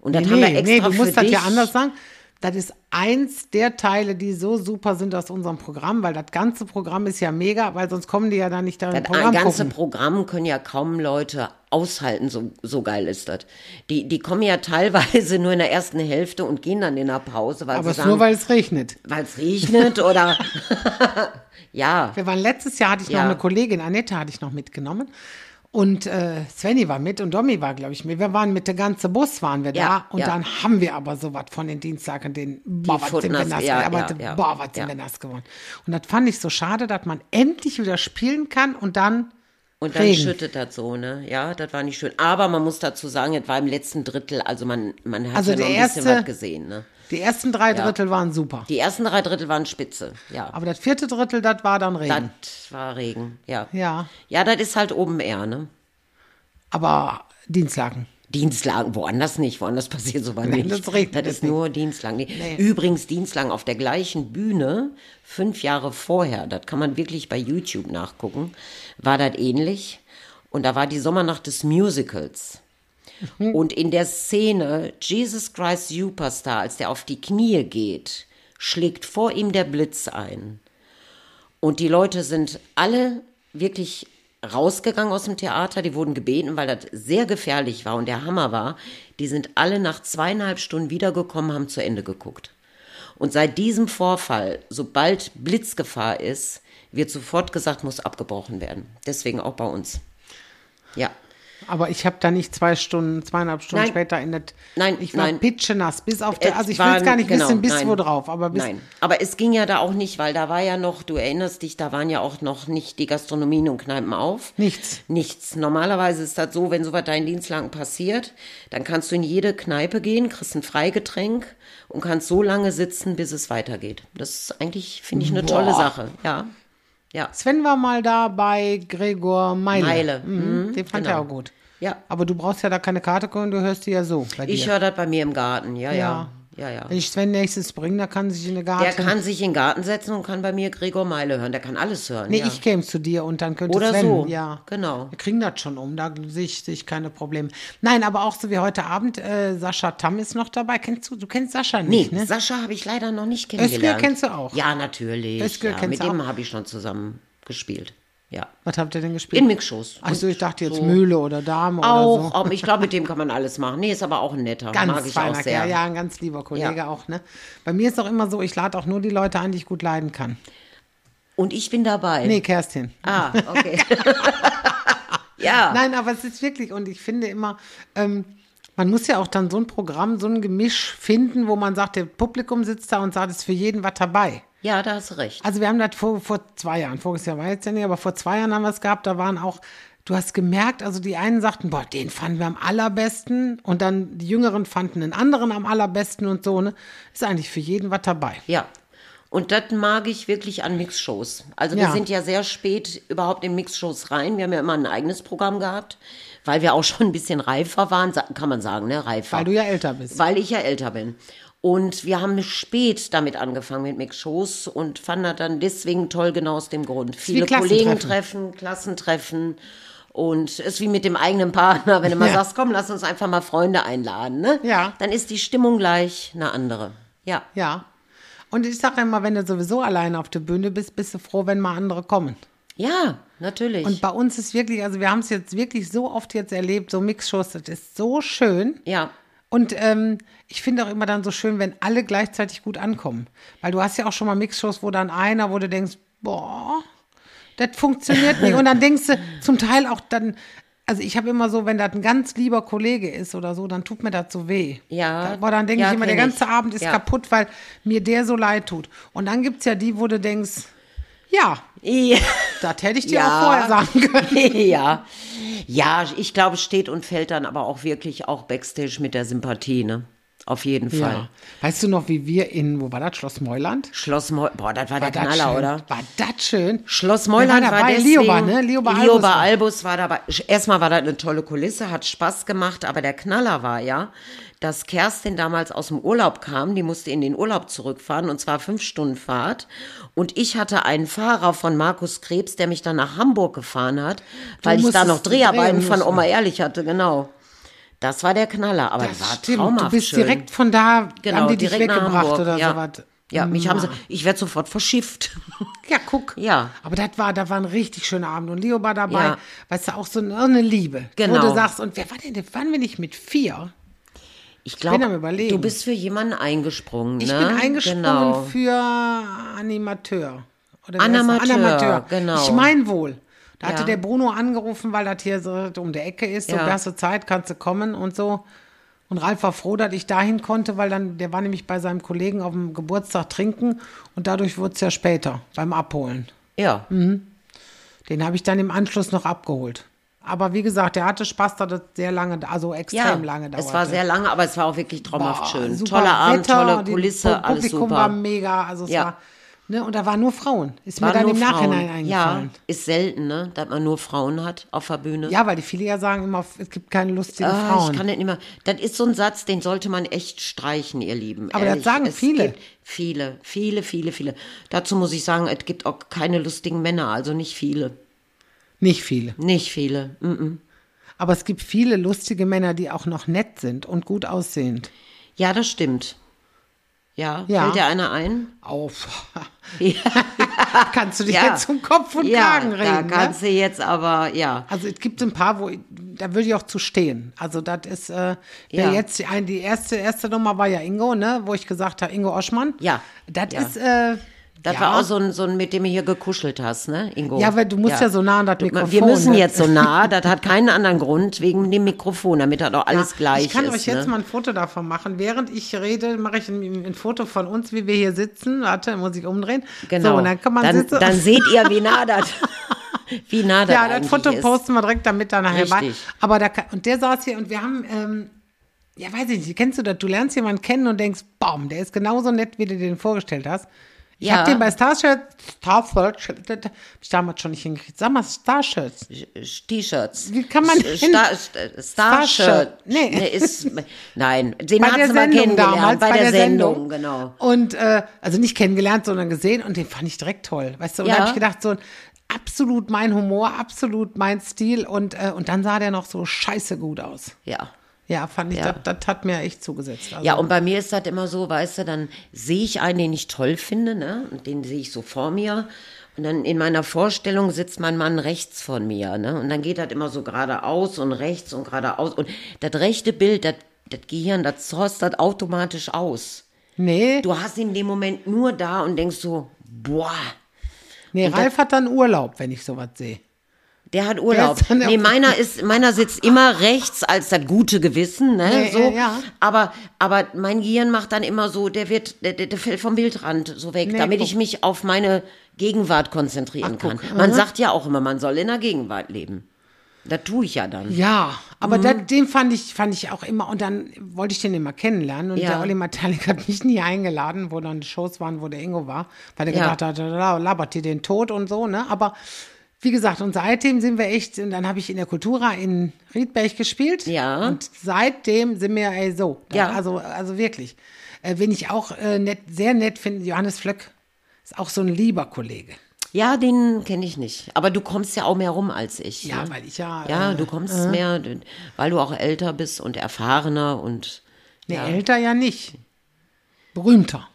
Und das Nee, haben wir extra nee, du für musst das dich. ja anders sagen. Das ist eins der Teile, die so super sind aus unserem Programm, weil das ganze Programm ist ja mega, weil sonst kommen die ja da nicht da Das Programm ganze gucken. Programm können ja kaum Leute aushalten, so, so geil ist das. Die, die kommen ja teilweise nur in der ersten Hälfte und gehen dann in der Pause, weil Aber sagen, nur, weil es regnet. weil es regnet oder ja. Wir waren letztes Jahr, hatte ich noch Ja. eine Kollegin, Annette hatte ich noch mitgenommen. Und äh, Svenny war mit und Domi war, glaube ich, mit. Wir waren mit der ganze Bus waren wir Ja, da. Und ja. dann haben wir aber so was von den Dienstlagen, den boah, was sind wir nass ja, ja, Aber ja, boah, was sind wir nass geworden. Und das fand ich so schade, dass man endlich wieder spielen kann und dann Und dann Regen. schüttet das so, ne? Ja, das war nicht schön. Aber man muss dazu sagen, es war im letzten Drittel, also man, man hat Also ja noch ein bisschen erste- was gesehen, ne? Die ersten drei Drittel waren super. Die ersten drei Drittel waren spitze, ja. Aber das vierte Drittel, das war dann Regen. Das war Regen, ja. Ja. Ja, das ist halt oben eher, ne? Aber Dienstlagen. Dienstlagen, woanders nicht, woanders passiert sowas nicht. das das ist nur Dienstlagen. Nee. Übrigens Dienstlagen auf der gleichen Bühne, fünf Jahre vorher, das kann man wirklich bei YouTube nachgucken, war das ähnlich. Und da war die Sommernacht des Musicals. Mhm. Und in der Szene Jesus Christ Superstar, als der auf die Knie geht, schlägt vor ihm der Blitz ein. Und die Leute sind alle wirklich rausgegangen aus dem Theater. Die wurden gebeten, weil das sehr gefährlich war und der Hammer war. Die sind alle nach zweieinhalb Stunden wiedergekommen, haben zu Ende geguckt. Und seit diesem Vorfall, sobald Blitzgefahr ist, wird sofort gesagt, muss abgebrochen werden. Deswegen auch bei uns. Ja. Aber ich habe da nicht zwei Stunden, zweieinhalb Stunden Nein. später in das. Nein, ich war nein. pitschenass, bis auf der. Also ich will es gar nicht genau, wissen, bis nein. wo drauf, aber bis. Nein, aber es ging ja da auch nicht, weil da war ja noch, du erinnerst dich, da waren ja auch noch nicht die Gastronomien und Kneipen auf. Nichts. Nichts. Normalerweise ist das so, wenn sowas da in Dienstlagen passiert, dann kannst du in jede Kneipe gehen, kriegst ein Freigetränk und kannst so lange sitzen, bis es weitergeht. Das ist eigentlich, finde ich, eine tolle Boah. Sache. Ja. Ja. Sven war mal da bei Gregor Meile. Meile, Mhm. mhm, Den fand genau. er auch gut. Ja. Aber du brauchst ja da keine Karte gucken, du hörst die ja so. Ich höre das bei mir im Garten. Ja, ja. Ja, ja. Wenn ich Sven nächstes bringe, da kann sich in eine Garten. Der kann sich in den Garten setzen und kann bei mir Gregor Meile hören. Der kann alles hören. Nee, ja. ich käme zu dir und dann könnte Oder Sven, so. ja. Genau. Wir kriegen das schon um, da sehe ich, sehe ich keine Probleme. Nein, aber auch so wie heute Abend, äh, Sascha Tamm ist noch dabei. Kennst du, du kennst Sascha Nee, nicht, ne? Sascha habe ich leider noch nicht kennengelernt. kennst du auch? Ja, natürlich. Özgür ja, kennst mit du dem habe ich schon zusammen gespielt. Ja. Was habt ihr denn gespielt? In Mixshows. Achso, ich dachte jetzt so. Mühle oder Dame Auch, oder so. auch, ich glaube, mit dem kann man alles machen. Nee, ist aber auch ein netter. Ganz Mag ich auch sehr. Ja, ein ganz lieber Kollege Ja. auch, ne? Bei mir ist auch immer so, ich lade auch nur die Leute ein, die ich gut leiden kann. Und ich bin dabei. Nee, Kerstin. Ah, okay. ja. Nein, aber es ist wirklich, und ich finde immer, ähm, man muss ja auch dann so ein Programm, so ein Gemisch finden, wo man sagt, der Publikum sitzt da und sagt, es ist für jeden was dabei. Ja, da hast recht. Also wir haben das vor, vor zwei Jahren, voriges Jahr war jetzt ja nicht, aber vor zwei Jahren haben wir es gehabt, da waren auch, du hast gemerkt, also die einen sagten, boah, den fanden wir am allerbesten und dann die Jüngeren fanden den anderen am allerbesten und so, ne? Ist eigentlich für jeden was dabei. Ja. Und das mag ich wirklich an Mixshows. Also wir Ja. sind ja sehr spät überhaupt in Mixshows rein. Wir haben ja immer ein eigenes Programm gehabt, weil wir auch schon ein bisschen reifer waren, kann man sagen, ne? Reifer. Weil du ja älter bist. Weil ich ja älter bin. Und wir haben spät damit angefangen mit Mixshows und fanden das dann deswegen toll, genau aus dem Grund. Viele. Kollegen treffen, Klassentreffen. Und es ist wie mit dem eigenen Partner, wenn du mal Ja. sagst, komm, lass uns einfach mal Freunde einladen, ne? Ja. Dann ist die Stimmung gleich eine andere. Ja. Ja. Und ich sage immer, wenn du sowieso alleine auf der Bühne bist, bist du froh, wenn mal andere kommen. Ja, natürlich. Und bei uns ist wirklich, also wir haben es jetzt wirklich so oft jetzt erlebt, so Mixshows, das ist so schön. ja. Und ähm, ich finde auch immer dann so schön, wenn alle gleichzeitig gut ankommen. Weil du hast ja auch schon mal Mixshows, wo dann einer, wo du denkst, boah, das funktioniert nicht. Und dann denkst du zum Teil auch dann, also ich habe immer so, wenn das ein ganz lieber Kollege ist oder so, dann tut mir das so weh. Ja. Boah, dann denke Ja, ich immer, der ganze ich. Abend ist Ja. kaputt, weil mir der so leid tut. Und dann gibt es ja die, wo du denkst, ja, Ja. Das hätte ich dir Ja. auch vorher sagen können. ja. Ja, ich glaube, steht und fällt dann aber auch wirklich auch Backstage mit der Sympathie, ne? Auf jeden Fall. Ja. Weißt du noch, wie wir in, wo war das, Schloss Meuland? Schloss Meuland, boah, das war, War der Knaller, schön? oder? War das schön? Schloss Meuland war war, dabei? deswegen, Lioba, ne? Lioba Albus Lioba war- Albus war dabei. Erstmal war das eine tolle Kulisse, hat Spaß gemacht, aber der Knaller war ja, dass Kerstin damals aus dem Urlaub kam, die musste in den Urlaub zurückfahren und zwar fünf Stunden Fahrt. Und ich hatte einen Fahrer von Markus Krebs, der mich dann nach Hamburg gefahren hat, weil ich da noch Dreharbeiten von. Oma Ehrlich hatte, genau. Das war der Knaller, aber das, war stimmt. traumhaft Du bist schön. direkt von da, genau, haben die dich direkt nach weggebracht Hamburg, oder ja. sowas. Ja, mich haben sie, ich werde sofort verschifft. Ja, guck. Ja. Aber das war, da war ein richtig schöner Abend. Und Leo war dabei. Ja. Weißt du, auch so eine, eine Liebe. Wo Genau. du sagst, und wer war denn, waren wir nicht mit vier? Ich glaube, du bist für jemanden eingesprungen, Ich ne? bin eingesprungen Genau. für Animateur. Oder Animateur? Animateur. genau. Ich mein wohl. Da hatte Ja. der Bruno angerufen, weil das hier so um der Ecke ist. So, Ja. hast du Zeit, kannst du kommen und so. Und Ralf war froh, dass ich dahin konnte, weil dann, der war nämlich bei seinem Kollegen auf dem Geburtstag trinken und dadurch wurde es ja später beim Abholen. Ja, Mhm. Den habe ich dann im Anschluss noch abgeholt. Aber wie gesagt, der hatte Spaß, dass das sehr lange, also extrem ja. lange dauerte. es war sehr lange, aber es war auch wirklich traumhaft Boah, schön. super Toller Abend, Wetter, tolle die Kulisse, Pu- alles Publikum war super. mega, also es Ja. war, ne, und da waren nur Frauen. Ist mir Waren dann im Nachhinein Frauen. eingefallen. Ja, ist selten, ne, dass man nur Frauen hat auf der Bühne. Ja. weil die viele ja sagen immer, es gibt keine lustigen Ah, Frauen. ich kann nicht mehr. Das ist so ein Satz, den sollte man echt streichen, ihr Lieben. Aber das Ehrlich. sagen es viele. Viele, viele, viele, viele. Dazu muss ich sagen, es gibt auch keine lustigen Männer, also nicht viele. Nicht viele. Nicht viele. Mm-mm. Aber es gibt viele lustige Männer, die auch noch nett sind und gut aussehend. Ja, das stimmt. Ja, Ja. fällt dir einer ein? Auf. Ja. Kannst du dich Ja. jetzt zum Kopf und ja, Kragen da reden. kannst Ne? du jetzt aber, ja. Also es gibt ein paar, wo ich, da würde ich auch zu stehen. Also das ist, äh, Ja. jetzt die, die erste erste Nummer war ja Ingo, ne, wo ich gesagt habe, Ingo Oschmann. Ja. Das ist, äh, Das Ja. war auch so ein, so ein, mit dem du hier gekuschelt hast, ne, Ingo? Ja, weil du musst ja so nah an das Du, Mikrofon, Wir müssen ne? jetzt so nah, das hat keinen anderen Grund, wegen dem Mikrofon, damit das auch alles Ja, gleich Ich kann ist. euch jetzt ne? mal ein Foto davon machen. Während ich rede, mache ich ein, ein Foto von uns, wie wir hier sitzen. Warte, muss ich umdrehen. Genau. So, und dann kann man dann, sitzen. dann seht ihr, wie nah das, wie nah das ja, das Foto ist. posten wir direkt damit dann nachher bei. Aber da und der saß hier und wir haben, ähm, ja, weiß ich nicht, kennst du das? Du lernst jemanden kennen und denkst, bam, der ist genauso nett, wie du dir den vorgestellt hast. Ich Ja. habe den bei Starshirts, Starshirts, das hab ich damals schon nicht hingekriegt. Sag mal, Starshirts. T-Shirts. Wie kann man denn- Star, Star, Starshirt? Nee. Nee. ist, nein, den bei hat der mal Sendung kennengelernt. damals, bei, der, Sendung, genau. Und äh, also nicht kennengelernt, sondern gesehen und den fand ich direkt toll. Weißt du, und da Ja. habe ich gedacht, so absolut mein Humor, absolut mein Stil und, äh, und dann sah der noch so scheiße gut aus. Ja. Ja, fand ich, Ja. Das, das hat mir echt zugesetzt. Also, Ja, und bei mir ist das immer so, weißt du, dann sehe ich einen, den ich toll finde, ne? Und den sehe ich so vor mir. Und dann in meiner Vorstellung sitzt mein Mann rechts von mir, ne? Und dann geht das immer so geradeaus und rechts und geradeaus. Und das rechte Bild, das, Gehirn, das zorst das automatisch aus. nee, Du hast ihn in dem Moment nur da und denkst so, boah, nee Ralf hat dann Urlaub, wenn ich sowas sehe. Der hat Urlaub. dann nee, meiner ist, meiner sitzt immer rechts als das gute Gewissen, ne? Nee, so. äh, ja. Aber, aber mein Gehirn macht dann immer so, der wird, der, der der fällt vom Bildrand so weg, Nee, damit guck. ich mich auf meine Gegenwart konzentrieren Ach, guck. kann. Man Aha. sagt ja auch immer, man soll in der Gegenwart leben. Das tue ich ja dann. Ja, aber Mhm. da, den fand ich, fand ich auch immer, und dann wollte ich den immer kennenlernen. Und Ja. der Olli Matalik hat mich nie eingeladen, wo dann die Shows waren, wo der Ingo war, weil er Ja. gedacht hat, labert die den tot und so, ne? Aber wie gesagt, und seitdem sind wir echt, und dann habe ich in der Kultura in Riedberg gespielt. Ja. Und seitdem sind wir ey, so. Ja. Also, also wirklich. Äh, wen ich auch äh, nett, sehr nett finde, Johannes Flöck, ist auch so ein lieber Kollege. Ja, den kenne ich nicht. Aber du kommst ja auch mehr rum als ich. Ja, ne? weil ich ja. Ja, äh, du kommst mehr, weil du auch älter bist und erfahrener und. Nee, ja. älter ja nicht. Berühmter.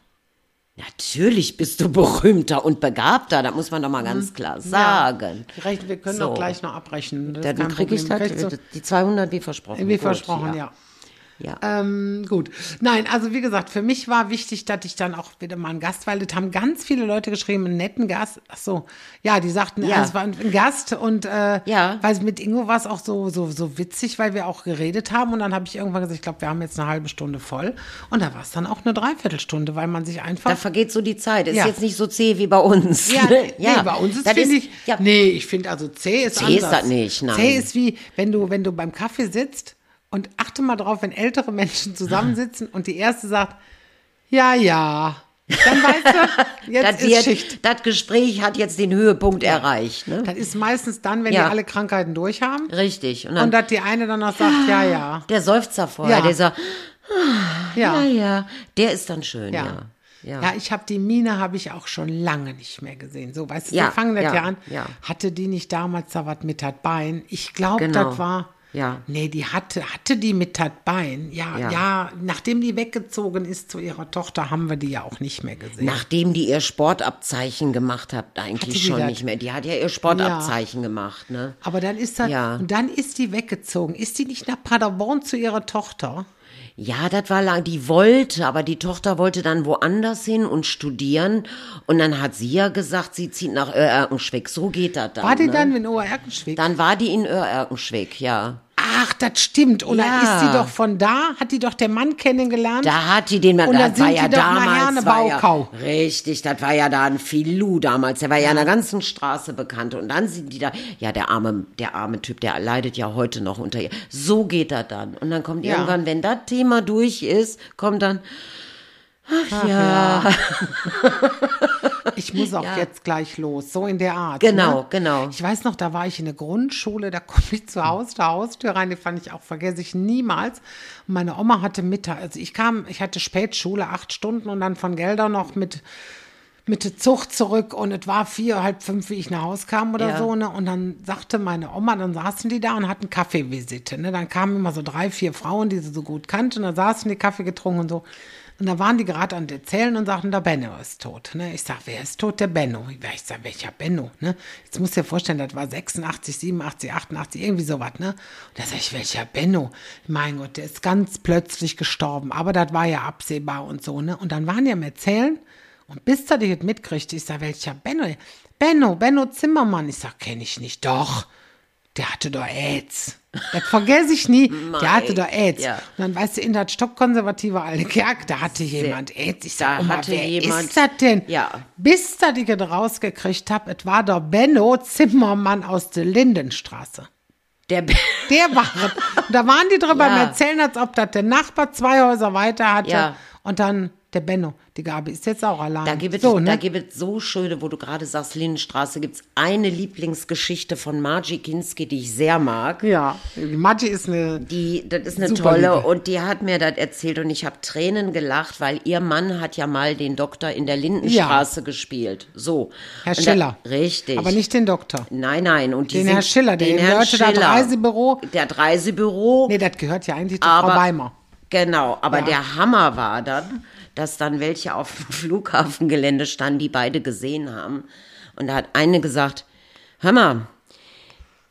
Natürlich bist du berühmter und begabter, das muss man doch mal ganz klar sagen. Ja, wir können So. doch gleich noch abbrechen. Das Dann kein krieg ich du- die 200 wie versprochen. Wie Gut, versprochen, ja. ja. Ähm, gut. Nein, also wie gesagt, für mich war wichtig, dass ich dann auch wieder mal einen Gast, weil das haben ganz viele Leute geschrieben, einen netten Gast. Ach so, ja, die sagten, Ja. ja. es war ein Gast und äh, Ja. weil mit Ingo war es auch so, so, so witzig, weil wir auch geredet haben und dann habe ich irgendwann gesagt, ich glaube, wir haben jetzt eine halbe Stunde voll und da war es dann auch eine Dreiviertelstunde, weil man sich einfach Da vergeht so die Zeit. Ist Ja. jetzt nicht so zäh wie bei uns. Ja, nee, bei uns ist, finde ich, ja, nee, ich finde also C ist C anders. ist das nicht, nein. C ist wie, wenn du, wenn du beim Kaffee sitzt und achte mal drauf, wenn ältere Menschen zusammensitzen und die erste sagt, ja, ja, dann weißt du, jetzt das, ist wird, Schicht. das Gespräch hat jetzt den Höhepunkt erreicht. Ne? Das ist meistens dann, wenn Ja. die alle Krankheiten durch haben Richtig. Und dann und dass die eine dann noch sagt, ja, ja, der Seufzer vorher, Ja. der sagt, ja. ja, ja, der ist dann schön, ja. Ja. Ja. Ich habe die Mine habe ich auch schon lange nicht mehr gesehen. So, weißt du, Ja, wir fangen das ja, ja, an. ja. Hatte die nicht damals da was mit dat Bein? Ich glaube, Genau. das war. Ja. Nee, die hatte, hatte die mit dat Bein. Ja, Ja. ja, nachdem die weggezogen ist zu ihrer Tochter, haben wir die ja auch nicht mehr gesehen. Nachdem die ihr Sportabzeichen gemacht hat, eigentlich schon nicht mehr. Die hat ja ihr Sportabzeichen gemacht, ne? Aber dann ist das, Ja. und dann ist die weggezogen. Ist die nicht nach Paderborn zu ihrer Tochter? Ja, das war lang, die wollte, aber die Tochter wollte dann woanders hin und studieren. Und dann hat sie ja gesagt, sie zieht nach Oerkenschwick. So geht das dann. War die ne? dann in Obererkenschwick? Dann war die in Oerkenschwick, ja. Ach, das stimmt. Und dann Ja. ist die doch von da, hat die doch der Mann kennengelernt. Da hat die den, Und dann das war ja damals, war ja, richtig, das war ja da ein Filou damals, der war ja in der ganzen Straße bekannt und dann sind die da, ja, der arme, der arme Typ, der leidet ja heute noch unter ihr. So geht das dann. Und dann kommt Ja. irgendwann, wenn das Thema durch ist, kommt dann, ach, ja, Ich muss auch Ja. jetzt gleich los, so in der Art. Genau, ne? genau. Ich weiß noch, da war ich in der Grundschule, da komme ich zu Hause, der Haustür rein, die fand ich auch, vergesse ich niemals. Und meine Oma hatte Mittag, also ich kam, ich hatte Spätschule, acht Stunden und dann von Gelder noch mit, mit der Zucht zurück und es war vier, halb fünf, wie ich nach Hause kam oder Ja. so, ne? Und dann sagte meine Oma, dann saßen die da und hatten Kaffeevisite, ne? Dann kamen immer so drei, vier Frauen, die sie so gut kannten, und dann saßen die Kaffee getrunken und so. Und da waren die gerade an Erzählen und sagten, der Benno ist tot. Ne? Ich sag, wer ist tot? Der Benno. Ich sag, welcher Benno? Ne? Jetzt musst du dir vorstellen, das war 86, 87, 88, irgendwie sowas. Ne? Und da sag ich, welcher Benno? Mein Gott, der ist ganz plötzlich gestorben. Aber das war ja absehbar und so. Ne? Und dann waren die am Erzählen Und bis er das mitkriegt, ich sag, welcher Benno? Benno, Benno Zimmermann. Ich sag, kenne ich nicht. Doch, der hatte doch AIDS. Das vergesse ich nie. Der hatte doch AIDS. Ja. Und dann weißt du, in der stockkonservative alte Kerk, da hatte jemand AIDS. Ich sag, Da Oma, hatte wer jemand- ist das denn? Ja. Bis da die rausgekriegt hab, es war der Benno Zimmermann aus der Lindenstraße. Der, Der war da waren die drüber Ja. Erzählen, als ob das der Nachbar zwei Häuser weiter hatte. Ja. Und dann der Benno. Die Gabi ist jetzt auch allein. Da gibt es so, da ne? gibt es so schöne, wo du gerade sagst, Lindenstraße, gibt es eine Lieblingsgeschichte von Margie Kinski, die ich sehr mag. Ja, die Maggi ist eine. Die, das ist eine tolle Liebe. und die hat mir das erzählt und ich habe Tränen gelacht, weil ihr Mann hat ja mal den Doktor in der Lindenstraße gespielt. So. Herr Und da- Schiller. richtig. Aber nicht den Doktor. Nein, nein. Und die Den sind, Herr Schiller, den Herrn da Schiller. Reisebüro. Der Reisebüro. Nee, das gehört ja eigentlich zu aber, Frau Weimer. Genau, aber Ja. der Hammer war dann, dass dann welche auf dem Flughafengelände standen, die beide gesehen haben. Und da hat eine gesagt, hör mal,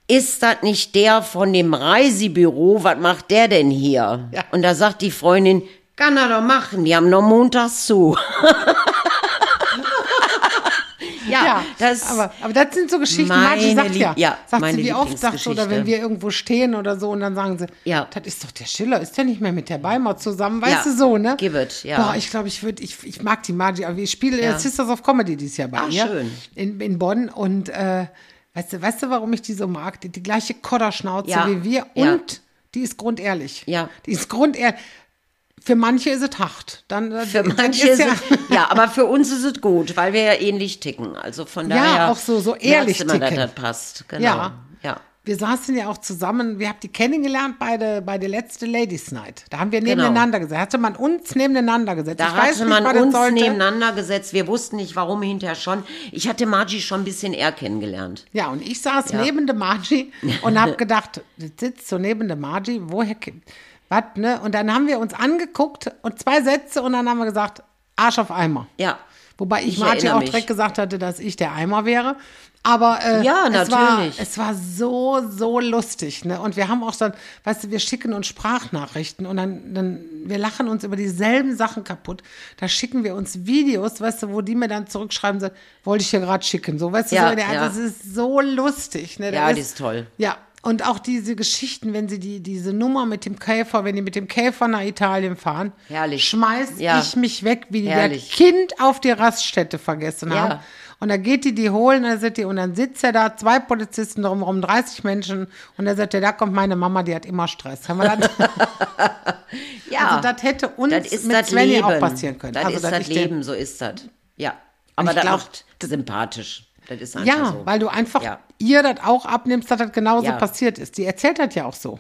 ist das nicht der von dem Reisebüro? Was macht der denn hier? Ja. Und da sagt die Freundin, kann er doch machen, die haben noch montags zu. ja, Ja, das aber, aber das sind so Geschichten, Meine sagt ja, Lieb- ja, sagt meine sie, wie oft sagt sie, oder wenn wir irgendwo stehen oder so und dann sagen sie, Ja. das ist doch der Schiller, ist der nicht mehr mit der Weimer zusammen, weißt Ja, du so, ne? give it, ja. Boah, ich glaube, ich würde, ich, ich mag die Maggi, aber ich spiele Ja. ja. Sisters of Comedy dieses Jahr bei Ach, ihr schön. In, in Bonn und äh, weißt du, weißt du, warum ich die so mag? Die, die gleiche Kodderschnauze Ja, wie wir ja. und die ist grundehrlich. Ja. Die ist grundehrlich. Für manche ist es hart. Dann, äh, Für manche ist ist es, ja, aber für uns ist es gut, weil wir ja ähnlich ticken. Also von Ja, daher. auch so- so ehrlich du immer, dass ticken. das passt. Genau. Ja. ja. Wir saßen ja auch zusammen, wir haben die kennengelernt bei der, bei der letzte Ladies Night. Da haben wir Genau. nebeneinander gesetzt. Hatte man uns nebeneinander gesetzt. Da ich weiß hatte nicht, man uns sollte. nebeneinander gesetzt. Wir wussten nicht, warum hinterher schon. Ich hatte Margie schon ein bisschen eher kennengelernt. Ja, und ich saß Ja. neben der Margie und habe gedacht, sitzt so neben der Margie, woher, was, ne? Und dann haben wir uns angeguckt und zwei Sätze und dann haben wir gesagt, Arsch auf Eimer. Ja. Wobei ich, Ich erinnere auch direkt gesagt hatte, dass ich der Eimer wäre. Aber äh, Ja, es, war, es war so, so lustig. Ne? Und wir haben auch dann, weißt du, wir schicken uns Sprachnachrichten und dann, dann, wir lachen uns über dieselben Sachen kaputt. Da schicken wir uns Videos, weißt du, wo die mir dann zurückschreiben, wollte ich hier gerade schicken. So, weißt du, Ja, so, der, ja. das ist so lustig. Ne? Ja, Der die ist toll. Ja, und auch diese Geschichten, wenn sie die, diese Nummer mit dem Käfer, wenn die mit dem Käfer nach Italien fahren, Herrlich. schmeiß Ja. ich mich weg, wie die der Herrlich. Kind auf die Raststätte vergessen Ja. haben. Und da geht die die holen, da sagt die, und dann sitzt er da, zwei Polizisten drumherum, 30 Menschen, und er sagt, da kommt meine Mama, die hat immer Stress. Haben wir das? Ja. Also das hätte uns das mit Svenny Leben. auch passieren können. Das Also ist das Leben, so ist das. Ja. Aber das macht sympathisch. Das ist einfach ja, so. weil du einfach Ja. Ihr das auch abnimmst, dass das genauso Ja. passiert ist. Die erzählt das ja auch so.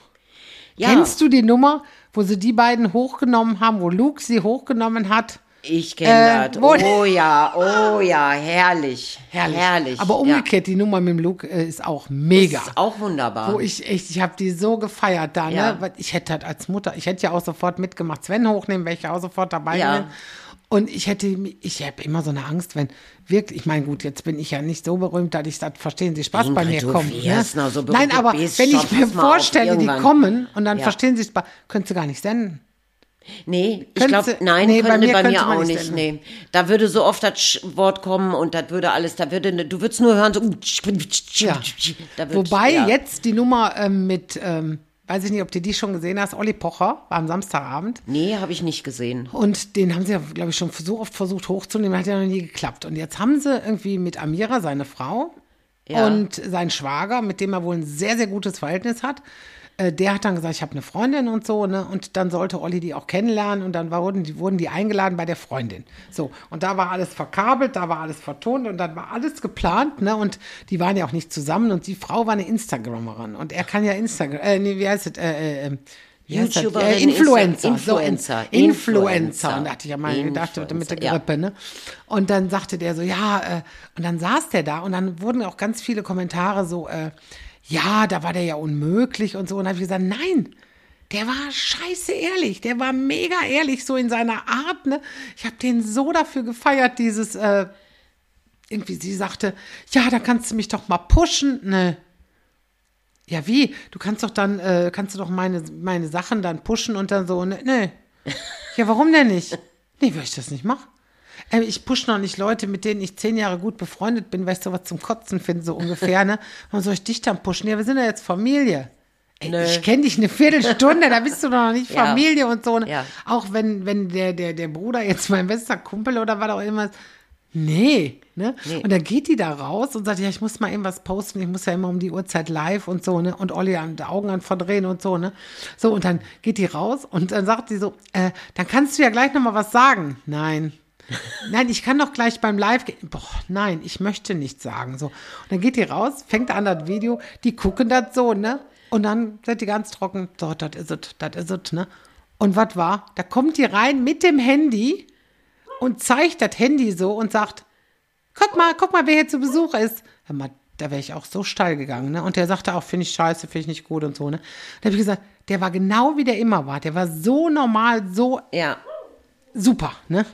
Ja. Kennst du die Nummer, wo sie die beiden hochgenommen haben, wo Luke sie hochgenommen hat? Ich kenne Äh, das. Oh ja, oh ja, herrlich. Herrlich. Herrlich. Aber umgekehrt, die Nummer mit dem Luke äh, ist auch mega. Ja. Ist auch wunderbar. Wo ich echt, ich habe die so gefeiert da, Ja. ne? Weil ich hätte halt als Mutter, ich hätte ja auch sofort mitgemacht, Sven hochnehmen, wäre ich ja auch sofort dabei Ja. gewesen. Und ich hätte, ich habe immer so eine Angst, wenn wirklich, ich meine, gut, jetzt bin ich ja nicht so berühmt, dass ich das verstehen Sie Spaß bei Ingrid, mir du kommen. wirst Ne? so Nein, aber bist wenn ich mir vorstelle, die kommen und dann Ja. verstehen Sie Spaß, können Sie gar nicht senden. Nee, ich glaube, nein, nee, bei könnte mir bei mir auch nicht senden. Nee. Da würde so oft das Wort kommen und das würde alles, da würde, ne- du würdest nur hören, so. Ja. Da wird, Wobei ja. jetzt die Nummer ähm, mit, ähm, weiß ich nicht, ob du die schon gesehen hast, Olli Pocher war am Samstagabend. Nee, habe ich nicht gesehen. Und den haben sie ja, glaube ich, schon so oft versucht hochzunehmen, hat ja noch nie geklappt. Und jetzt haben sie irgendwie mit Amira, seine Frau, Ja. und seinen Schwager, mit dem er wohl ein sehr, sehr gutes Verhältnis hat, äh, der hat dann gesagt, ich habe eine Freundin und so, ne? Und dann sollte Olli die auch kennenlernen und dann wurden die, wurden die eingeladen bei der Freundin. So, und da war alles verkabelt, da war alles vertont und dann war alles geplant, ne? Und die waren ja auch nicht zusammen und die Frau war eine Instagrammerin und er kann ja Instagram, äh, nee, wie heißt es, äh, äh, heißt das? YouTuberin, Äh, Influencer. So, Influencer, Influencer. Influencer. Und da hatte ich ja mal gedacht, mit der Influencer, ja. Grippe, ne? Und dann sagte der so, ja, äh, und dann saß der da und dann wurden auch ganz viele Kommentare so, äh, ja, da war der ja unmöglich und so. Und habe ich gesagt, nein, der war scheiße ehrlich, der war mega ehrlich, so in seiner Art, ne? Ich habe den so dafür gefeiert, dieses, äh, irgendwie, sie sagte, ja, da kannst du mich doch mal pushen. Ne. Ja, wie? Du kannst doch dann, äh, kannst du doch meine, meine Sachen dann pushen und dann so, ne, ne. Ja, warum denn nicht? Nee, will ich das nicht machen. Ich push noch nicht Leute, mit denen ich zehn Jahre gut befreundet bin, weil ich sowas zum Kotzen finde, so ungefähr, ne? Warum soll ich dich dann pushen? Ja, wir sind ja jetzt Familie. Ey. Ich kenne dich eine Viertelstunde, da bist du doch noch nicht Ja. Familie und so. Ne? Ja. Auch wenn, wenn der, der, der Bruder jetzt mein bester Kumpel oder was auch immer ist. Nee, ne? Und dann geht die da raus und sagt, ja, ich muss mal eben was posten, ich muss ja immer um die Uhrzeit live und so, ne? Und Olli an die Augen an verdrehen und so, ne? So, und dann geht die raus und dann sagt die so, äh, dann kannst du ja gleich noch mal was sagen. Nein. Nein, ich kann doch gleich beim Live gehen. Boah, nein, ich möchte nichts sagen. So. Und dann geht die raus, fängt an das Video, die gucken das so, ne? Und dann sind die ganz trocken, so, das ist es, das ist es, ne? Und was war? Da kommt die rein mit dem Handy und zeigt das Handy so und sagt, guck mal, guck mal, wer hier zu Besuch ist. Hör mal, da wäre ich auch so steil gegangen, ne? Und der sagte auch, finde ich scheiße, finde ich nicht gut und so, ne? Da habe ich gesagt, der war genau wie der immer war. Der war so normal, so Ja. super, ne?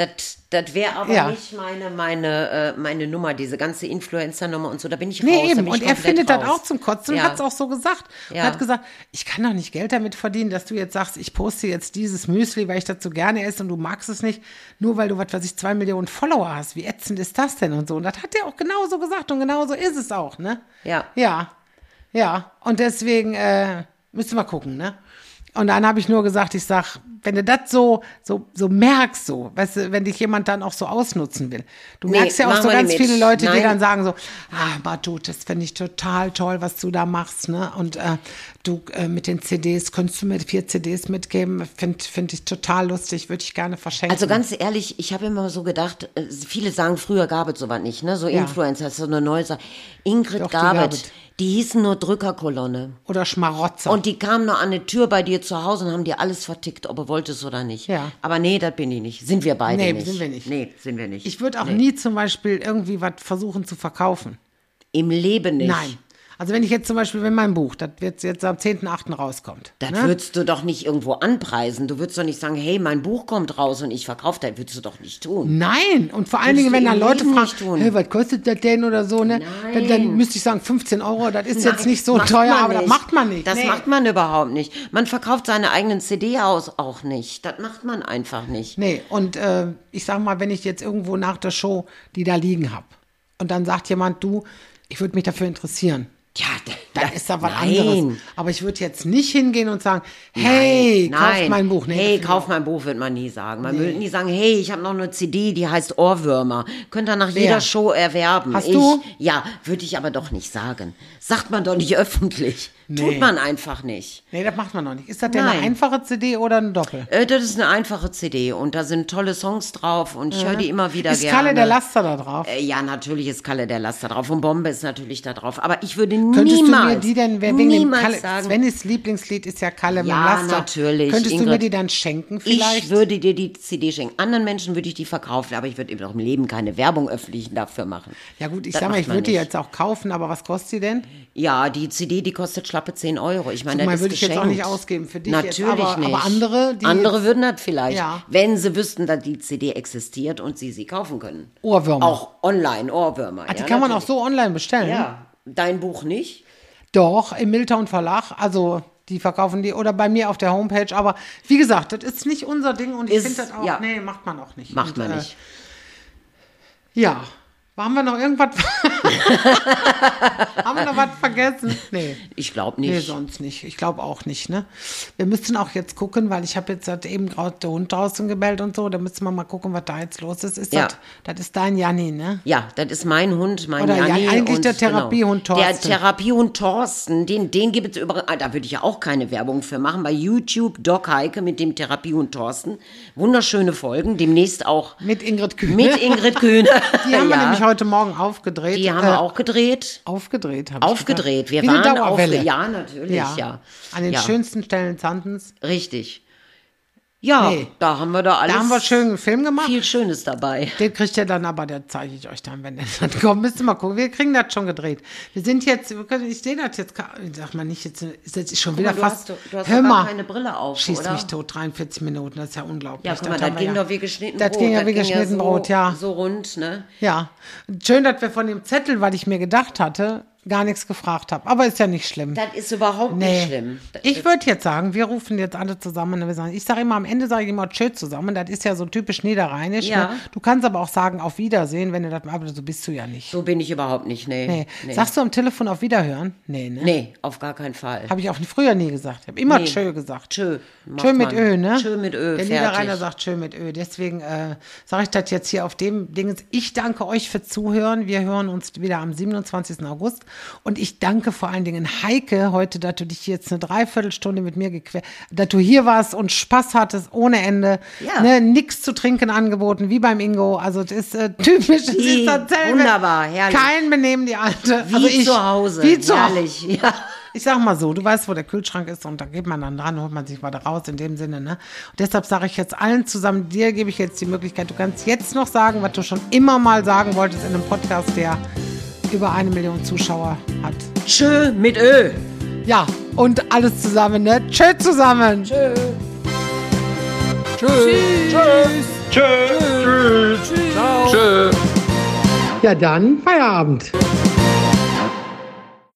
Das, das wäre aber Ja. nicht meine, meine, äh, meine Nummer, diese ganze Influencer-Nummer und so. Da bin ich Nee, raus. da eben. Und er findet das raus. auch zum Kotzen und Ja. hat es auch so gesagt. Ja. hat gesagt, ich kann doch nicht Geld damit verdienen, dass du jetzt sagst, ich poste jetzt dieses Müsli, weil ich das so gerne esse und du magst es nicht, nur weil du, was weiß ich, zwei Millionen Follower hast. Wie ätzend ist das denn und so. Und das hat er auch genauso gesagt und genauso ist es auch, ne? Ja. Ja. Ja. Und deswegen äh, ihr mal gucken, ne? Und dann habe ich nur gesagt, ich sag, wenn du das so, so, so merkst, so, weißt du, wenn dich jemand dann auch so ausnutzen will. Du Nee, merkst ja auch so ganz viele. Leute, die Nein. dann sagen so, ah, Bartut, das finde ich total toll, was du da machst, ne? Und äh, du äh, mit den CDs, könntest du mir vier CDs mitgeben? Finde find ich total lustig, würde ich gerne verschenken. Also ganz ehrlich, ich habe immer so gedacht, äh, viele sagen, früher gab es sowas nicht, ne? So Ja. Influencer, so eine neue Sache. Ingrid Doch, die. Die hießen nur Drückerkolonne. Oder Schmarotzer. Und die kamen nur an die Tür bei dir zu Hause und haben dir alles vertickt, ob du wolltest oder nicht. Ja. Aber nee, das bin ich nicht. Sind wir beide Nee, nicht. sind wir nicht. Nee, sind wir nicht. ich würde auch nee. nie zum Beispiel irgendwie was versuchen zu verkaufen. Im Leben nicht. Nein. Also wenn ich jetzt zum Beispiel, wenn mein Buch, das wird jetzt am 10.8. rauskommt. Das ne? würdest du doch nicht irgendwo anpreisen. Du würdest doch nicht sagen, hey, mein Buch kommt raus und ich verkaufe das. Würdest du doch nicht tun. Nein, und vor allen Dingen, wenn dann im Leute fragen, hey, was kostet das denn oder so, ne? Dann, dann müsste ich sagen, 15 Euro, das ist jetzt Nein, nicht so teuer, aber das nicht. macht man nicht. Das Nee. macht man überhaupt nicht. Man verkauft seine eigenen CD aus auch nicht. Das macht man einfach nicht. Nee, und äh, ich sag mal, wenn ich jetzt irgendwo nach der Show die da liegen habe und dann sagt jemand, du, ich würde mich dafür interessieren, Ja, dann ist da was nein. anderes. Aber ich würde jetzt nicht hingehen und sagen, hey, Nein. kauf mein Buch. Nee, hey, kauf mein Buch, wird man nie sagen. Man würde nie sagen, hey, ich habe noch eine CD, die heißt Ohrwürmer. Könnt ihr nach jeder Show erwerben. Hast ich, du? Ja, würde ich aber doch nicht sagen. Sagt man doch nicht öffentlich. Nee. Tut man einfach nicht. ich. Nee, das macht man noch nicht. Ist das denn eine Nein. einfache CD oder ein Doppel? Äh, das ist eine einfache CD und da sind tolle Songs drauf und ich höre die immer wieder Ist gerne. Kalle der Laster da drauf? Äh, Ja, natürlich ist Kalle der Laster drauf und Bombe ist natürlich da drauf. Aber ich würde Könntest niemals, du mir die denn, wegen dem niemals Kalle, sagen, Svennis Lieblingslied ist ja Kalle Ja, Laster. natürlich, Könntest du mir Ingrid. die dann schenken vielleicht? ich würde dir die CD schenken. Anderen Menschen würde ich die verkaufen, aber ich würde eben auch im Leben keine Werbung öffentlich dafür machen. ja gut, ich Das sag mal, ich würde die jetzt auch kaufen, aber was kostet die denn? Ja, die CD, die kostet schlappe 10 Euro. Ich meine, mal, das ist würde ich jetzt auch nicht ausgeben für dich Natürlich jetzt, aber- nicht. aber andere, andere würden das vielleicht, Ja. wenn sie wüssten, dass die CD existiert und sie sie kaufen können. Ohrwürmer. Auch online, Ohrwürmer. Ah, die ja, kann man auch so online bestellen? Ja, dein Buch nicht? Doch, im Miltown Verlag. Also, die verkaufen die oder bei mir auf der Homepage. Aber wie gesagt, das ist nicht unser Ding und ich finde das auch, ja. nee, macht man auch nicht. Macht und, man äh, nicht. Ja. Haben wir noch irgendwas? Haben wir noch was vergessen? Nee. Ich glaube Nee, nicht. sonst nicht. Ich glaube auch nicht, ne? Wir müssen auch jetzt gucken, weil ich habe jetzt halt eben gerade der Hund draußen gebellt und so. Da müssen wir mal gucken, was da jetzt los ist. Ist Ja. das, ist dein Janni, ne? Ja, das ist mein Hund, mein Oder ja, Janni. eigentlich und, der Therapiehund genau. Der Thorsten. Therapiehund Thorsten, den, den gibt es überall. Ah, Da würde ich ja auch keine Werbung für machen. Bei YouTube Doc Heike mit dem Therapiehund Thorsten. Wunderschöne Folgen. Demnächst auch Mit Ingrid Kühne. mit Ingrid Kühne. Die haben wir ja, nämlich heute Morgen aufgedreht. Die haben Äh, wir auch gedreht. Aufgedreht, habe ich Aufgedreht. Wir Wie eine waren Dauerwelle. auf. Ja, natürlich, ja. An den ja, schönsten Stellen Zandens. Richtig. Ja, Nee. da haben wir da alles. Da haben wir schön einen Film gemacht. viel Schönes dabei. Den kriegt ihr dann, aber der zeige ich euch dann, wenn der dann kommt. Müsst ihr mal gucken. Wir kriegen das schon gedreht. Wir sind jetzt, wir können- ich sehe das jetzt, sag mal nicht, jetzt ist jetzt schon wieder du fast. hast, du hast hör mal, keine Brille auf, schießt oder? mich tot, 43 Minuten, das ist ja unglaublich. Ja, guck mal, Das das ging ja- doch wie geschnitten Das Brot. ging ja wie geschnitten so, Brot, ja. So rund, ne? Ja, schön, dass wir von dem Zettel, weil ich mir gedacht hatte, gar nichts gefragt habe. Aber ist ja nicht schlimm. Das ist überhaupt nicht schlimm. Das Ich würde jetzt sagen, wir rufen jetzt alle zusammen. Wir sagen, ich sage immer, am Ende sage ich immer Tschö zusammen. Das ist ja so typisch niederrheinisch. Ja. Ne? Du kannst aber auch sagen, auf Wiedersehen, wenn du das, aber so bist du ja nicht. so bin ich überhaupt nicht, nee. Nee. nee. Sagst du am Telefon auf Wiederhören? Nee, ne? nee, auf gar keinen Fall. Habe ich auch früher nie gesagt. Ich habe immer Nee. Tschö gesagt. Tschö. Tschö mit man. Ö, ne? Tschö mit Ö, Der fertig. Niederrheiner sagt Tschö mit Ö. Deswegen äh, sage ich das jetzt hier auf dem Ding. Ich danke euch für Zuhören. Wir hören uns wieder am 27. August. Und ich danke vor allen Dingen Heike heute, dass du dich jetzt eine Dreiviertelstunde mit mir gequält, dass du hier warst und Spaß hattest ohne Ende. Ja. Ne, nix zu trinken angeboten, wie beim Ingo. Also das ist äh, typisch. Es Wie ist wunderbar, herrlich. Kein Benehmen, die Alte. Wie also ich, zu Hause. Wie zu Hause. Herrlich, ja. Ich sag mal so, du weißt, wo der Kühlschrank ist und da geht man dann dran, holt man sich was raus in dem Sinne, ne? Und deshalb sage ich jetzt allen zusammen, dir gebe ich jetzt die Möglichkeit, du kannst jetzt noch sagen, was du schon immer mal sagen wolltest in einem Podcast, der über eine Million Zuschauer hat. Tschö mit Ö. Ja, und alles zusammen, ne? Tschö zusammen. Tschö. Ja, dann Feierabend.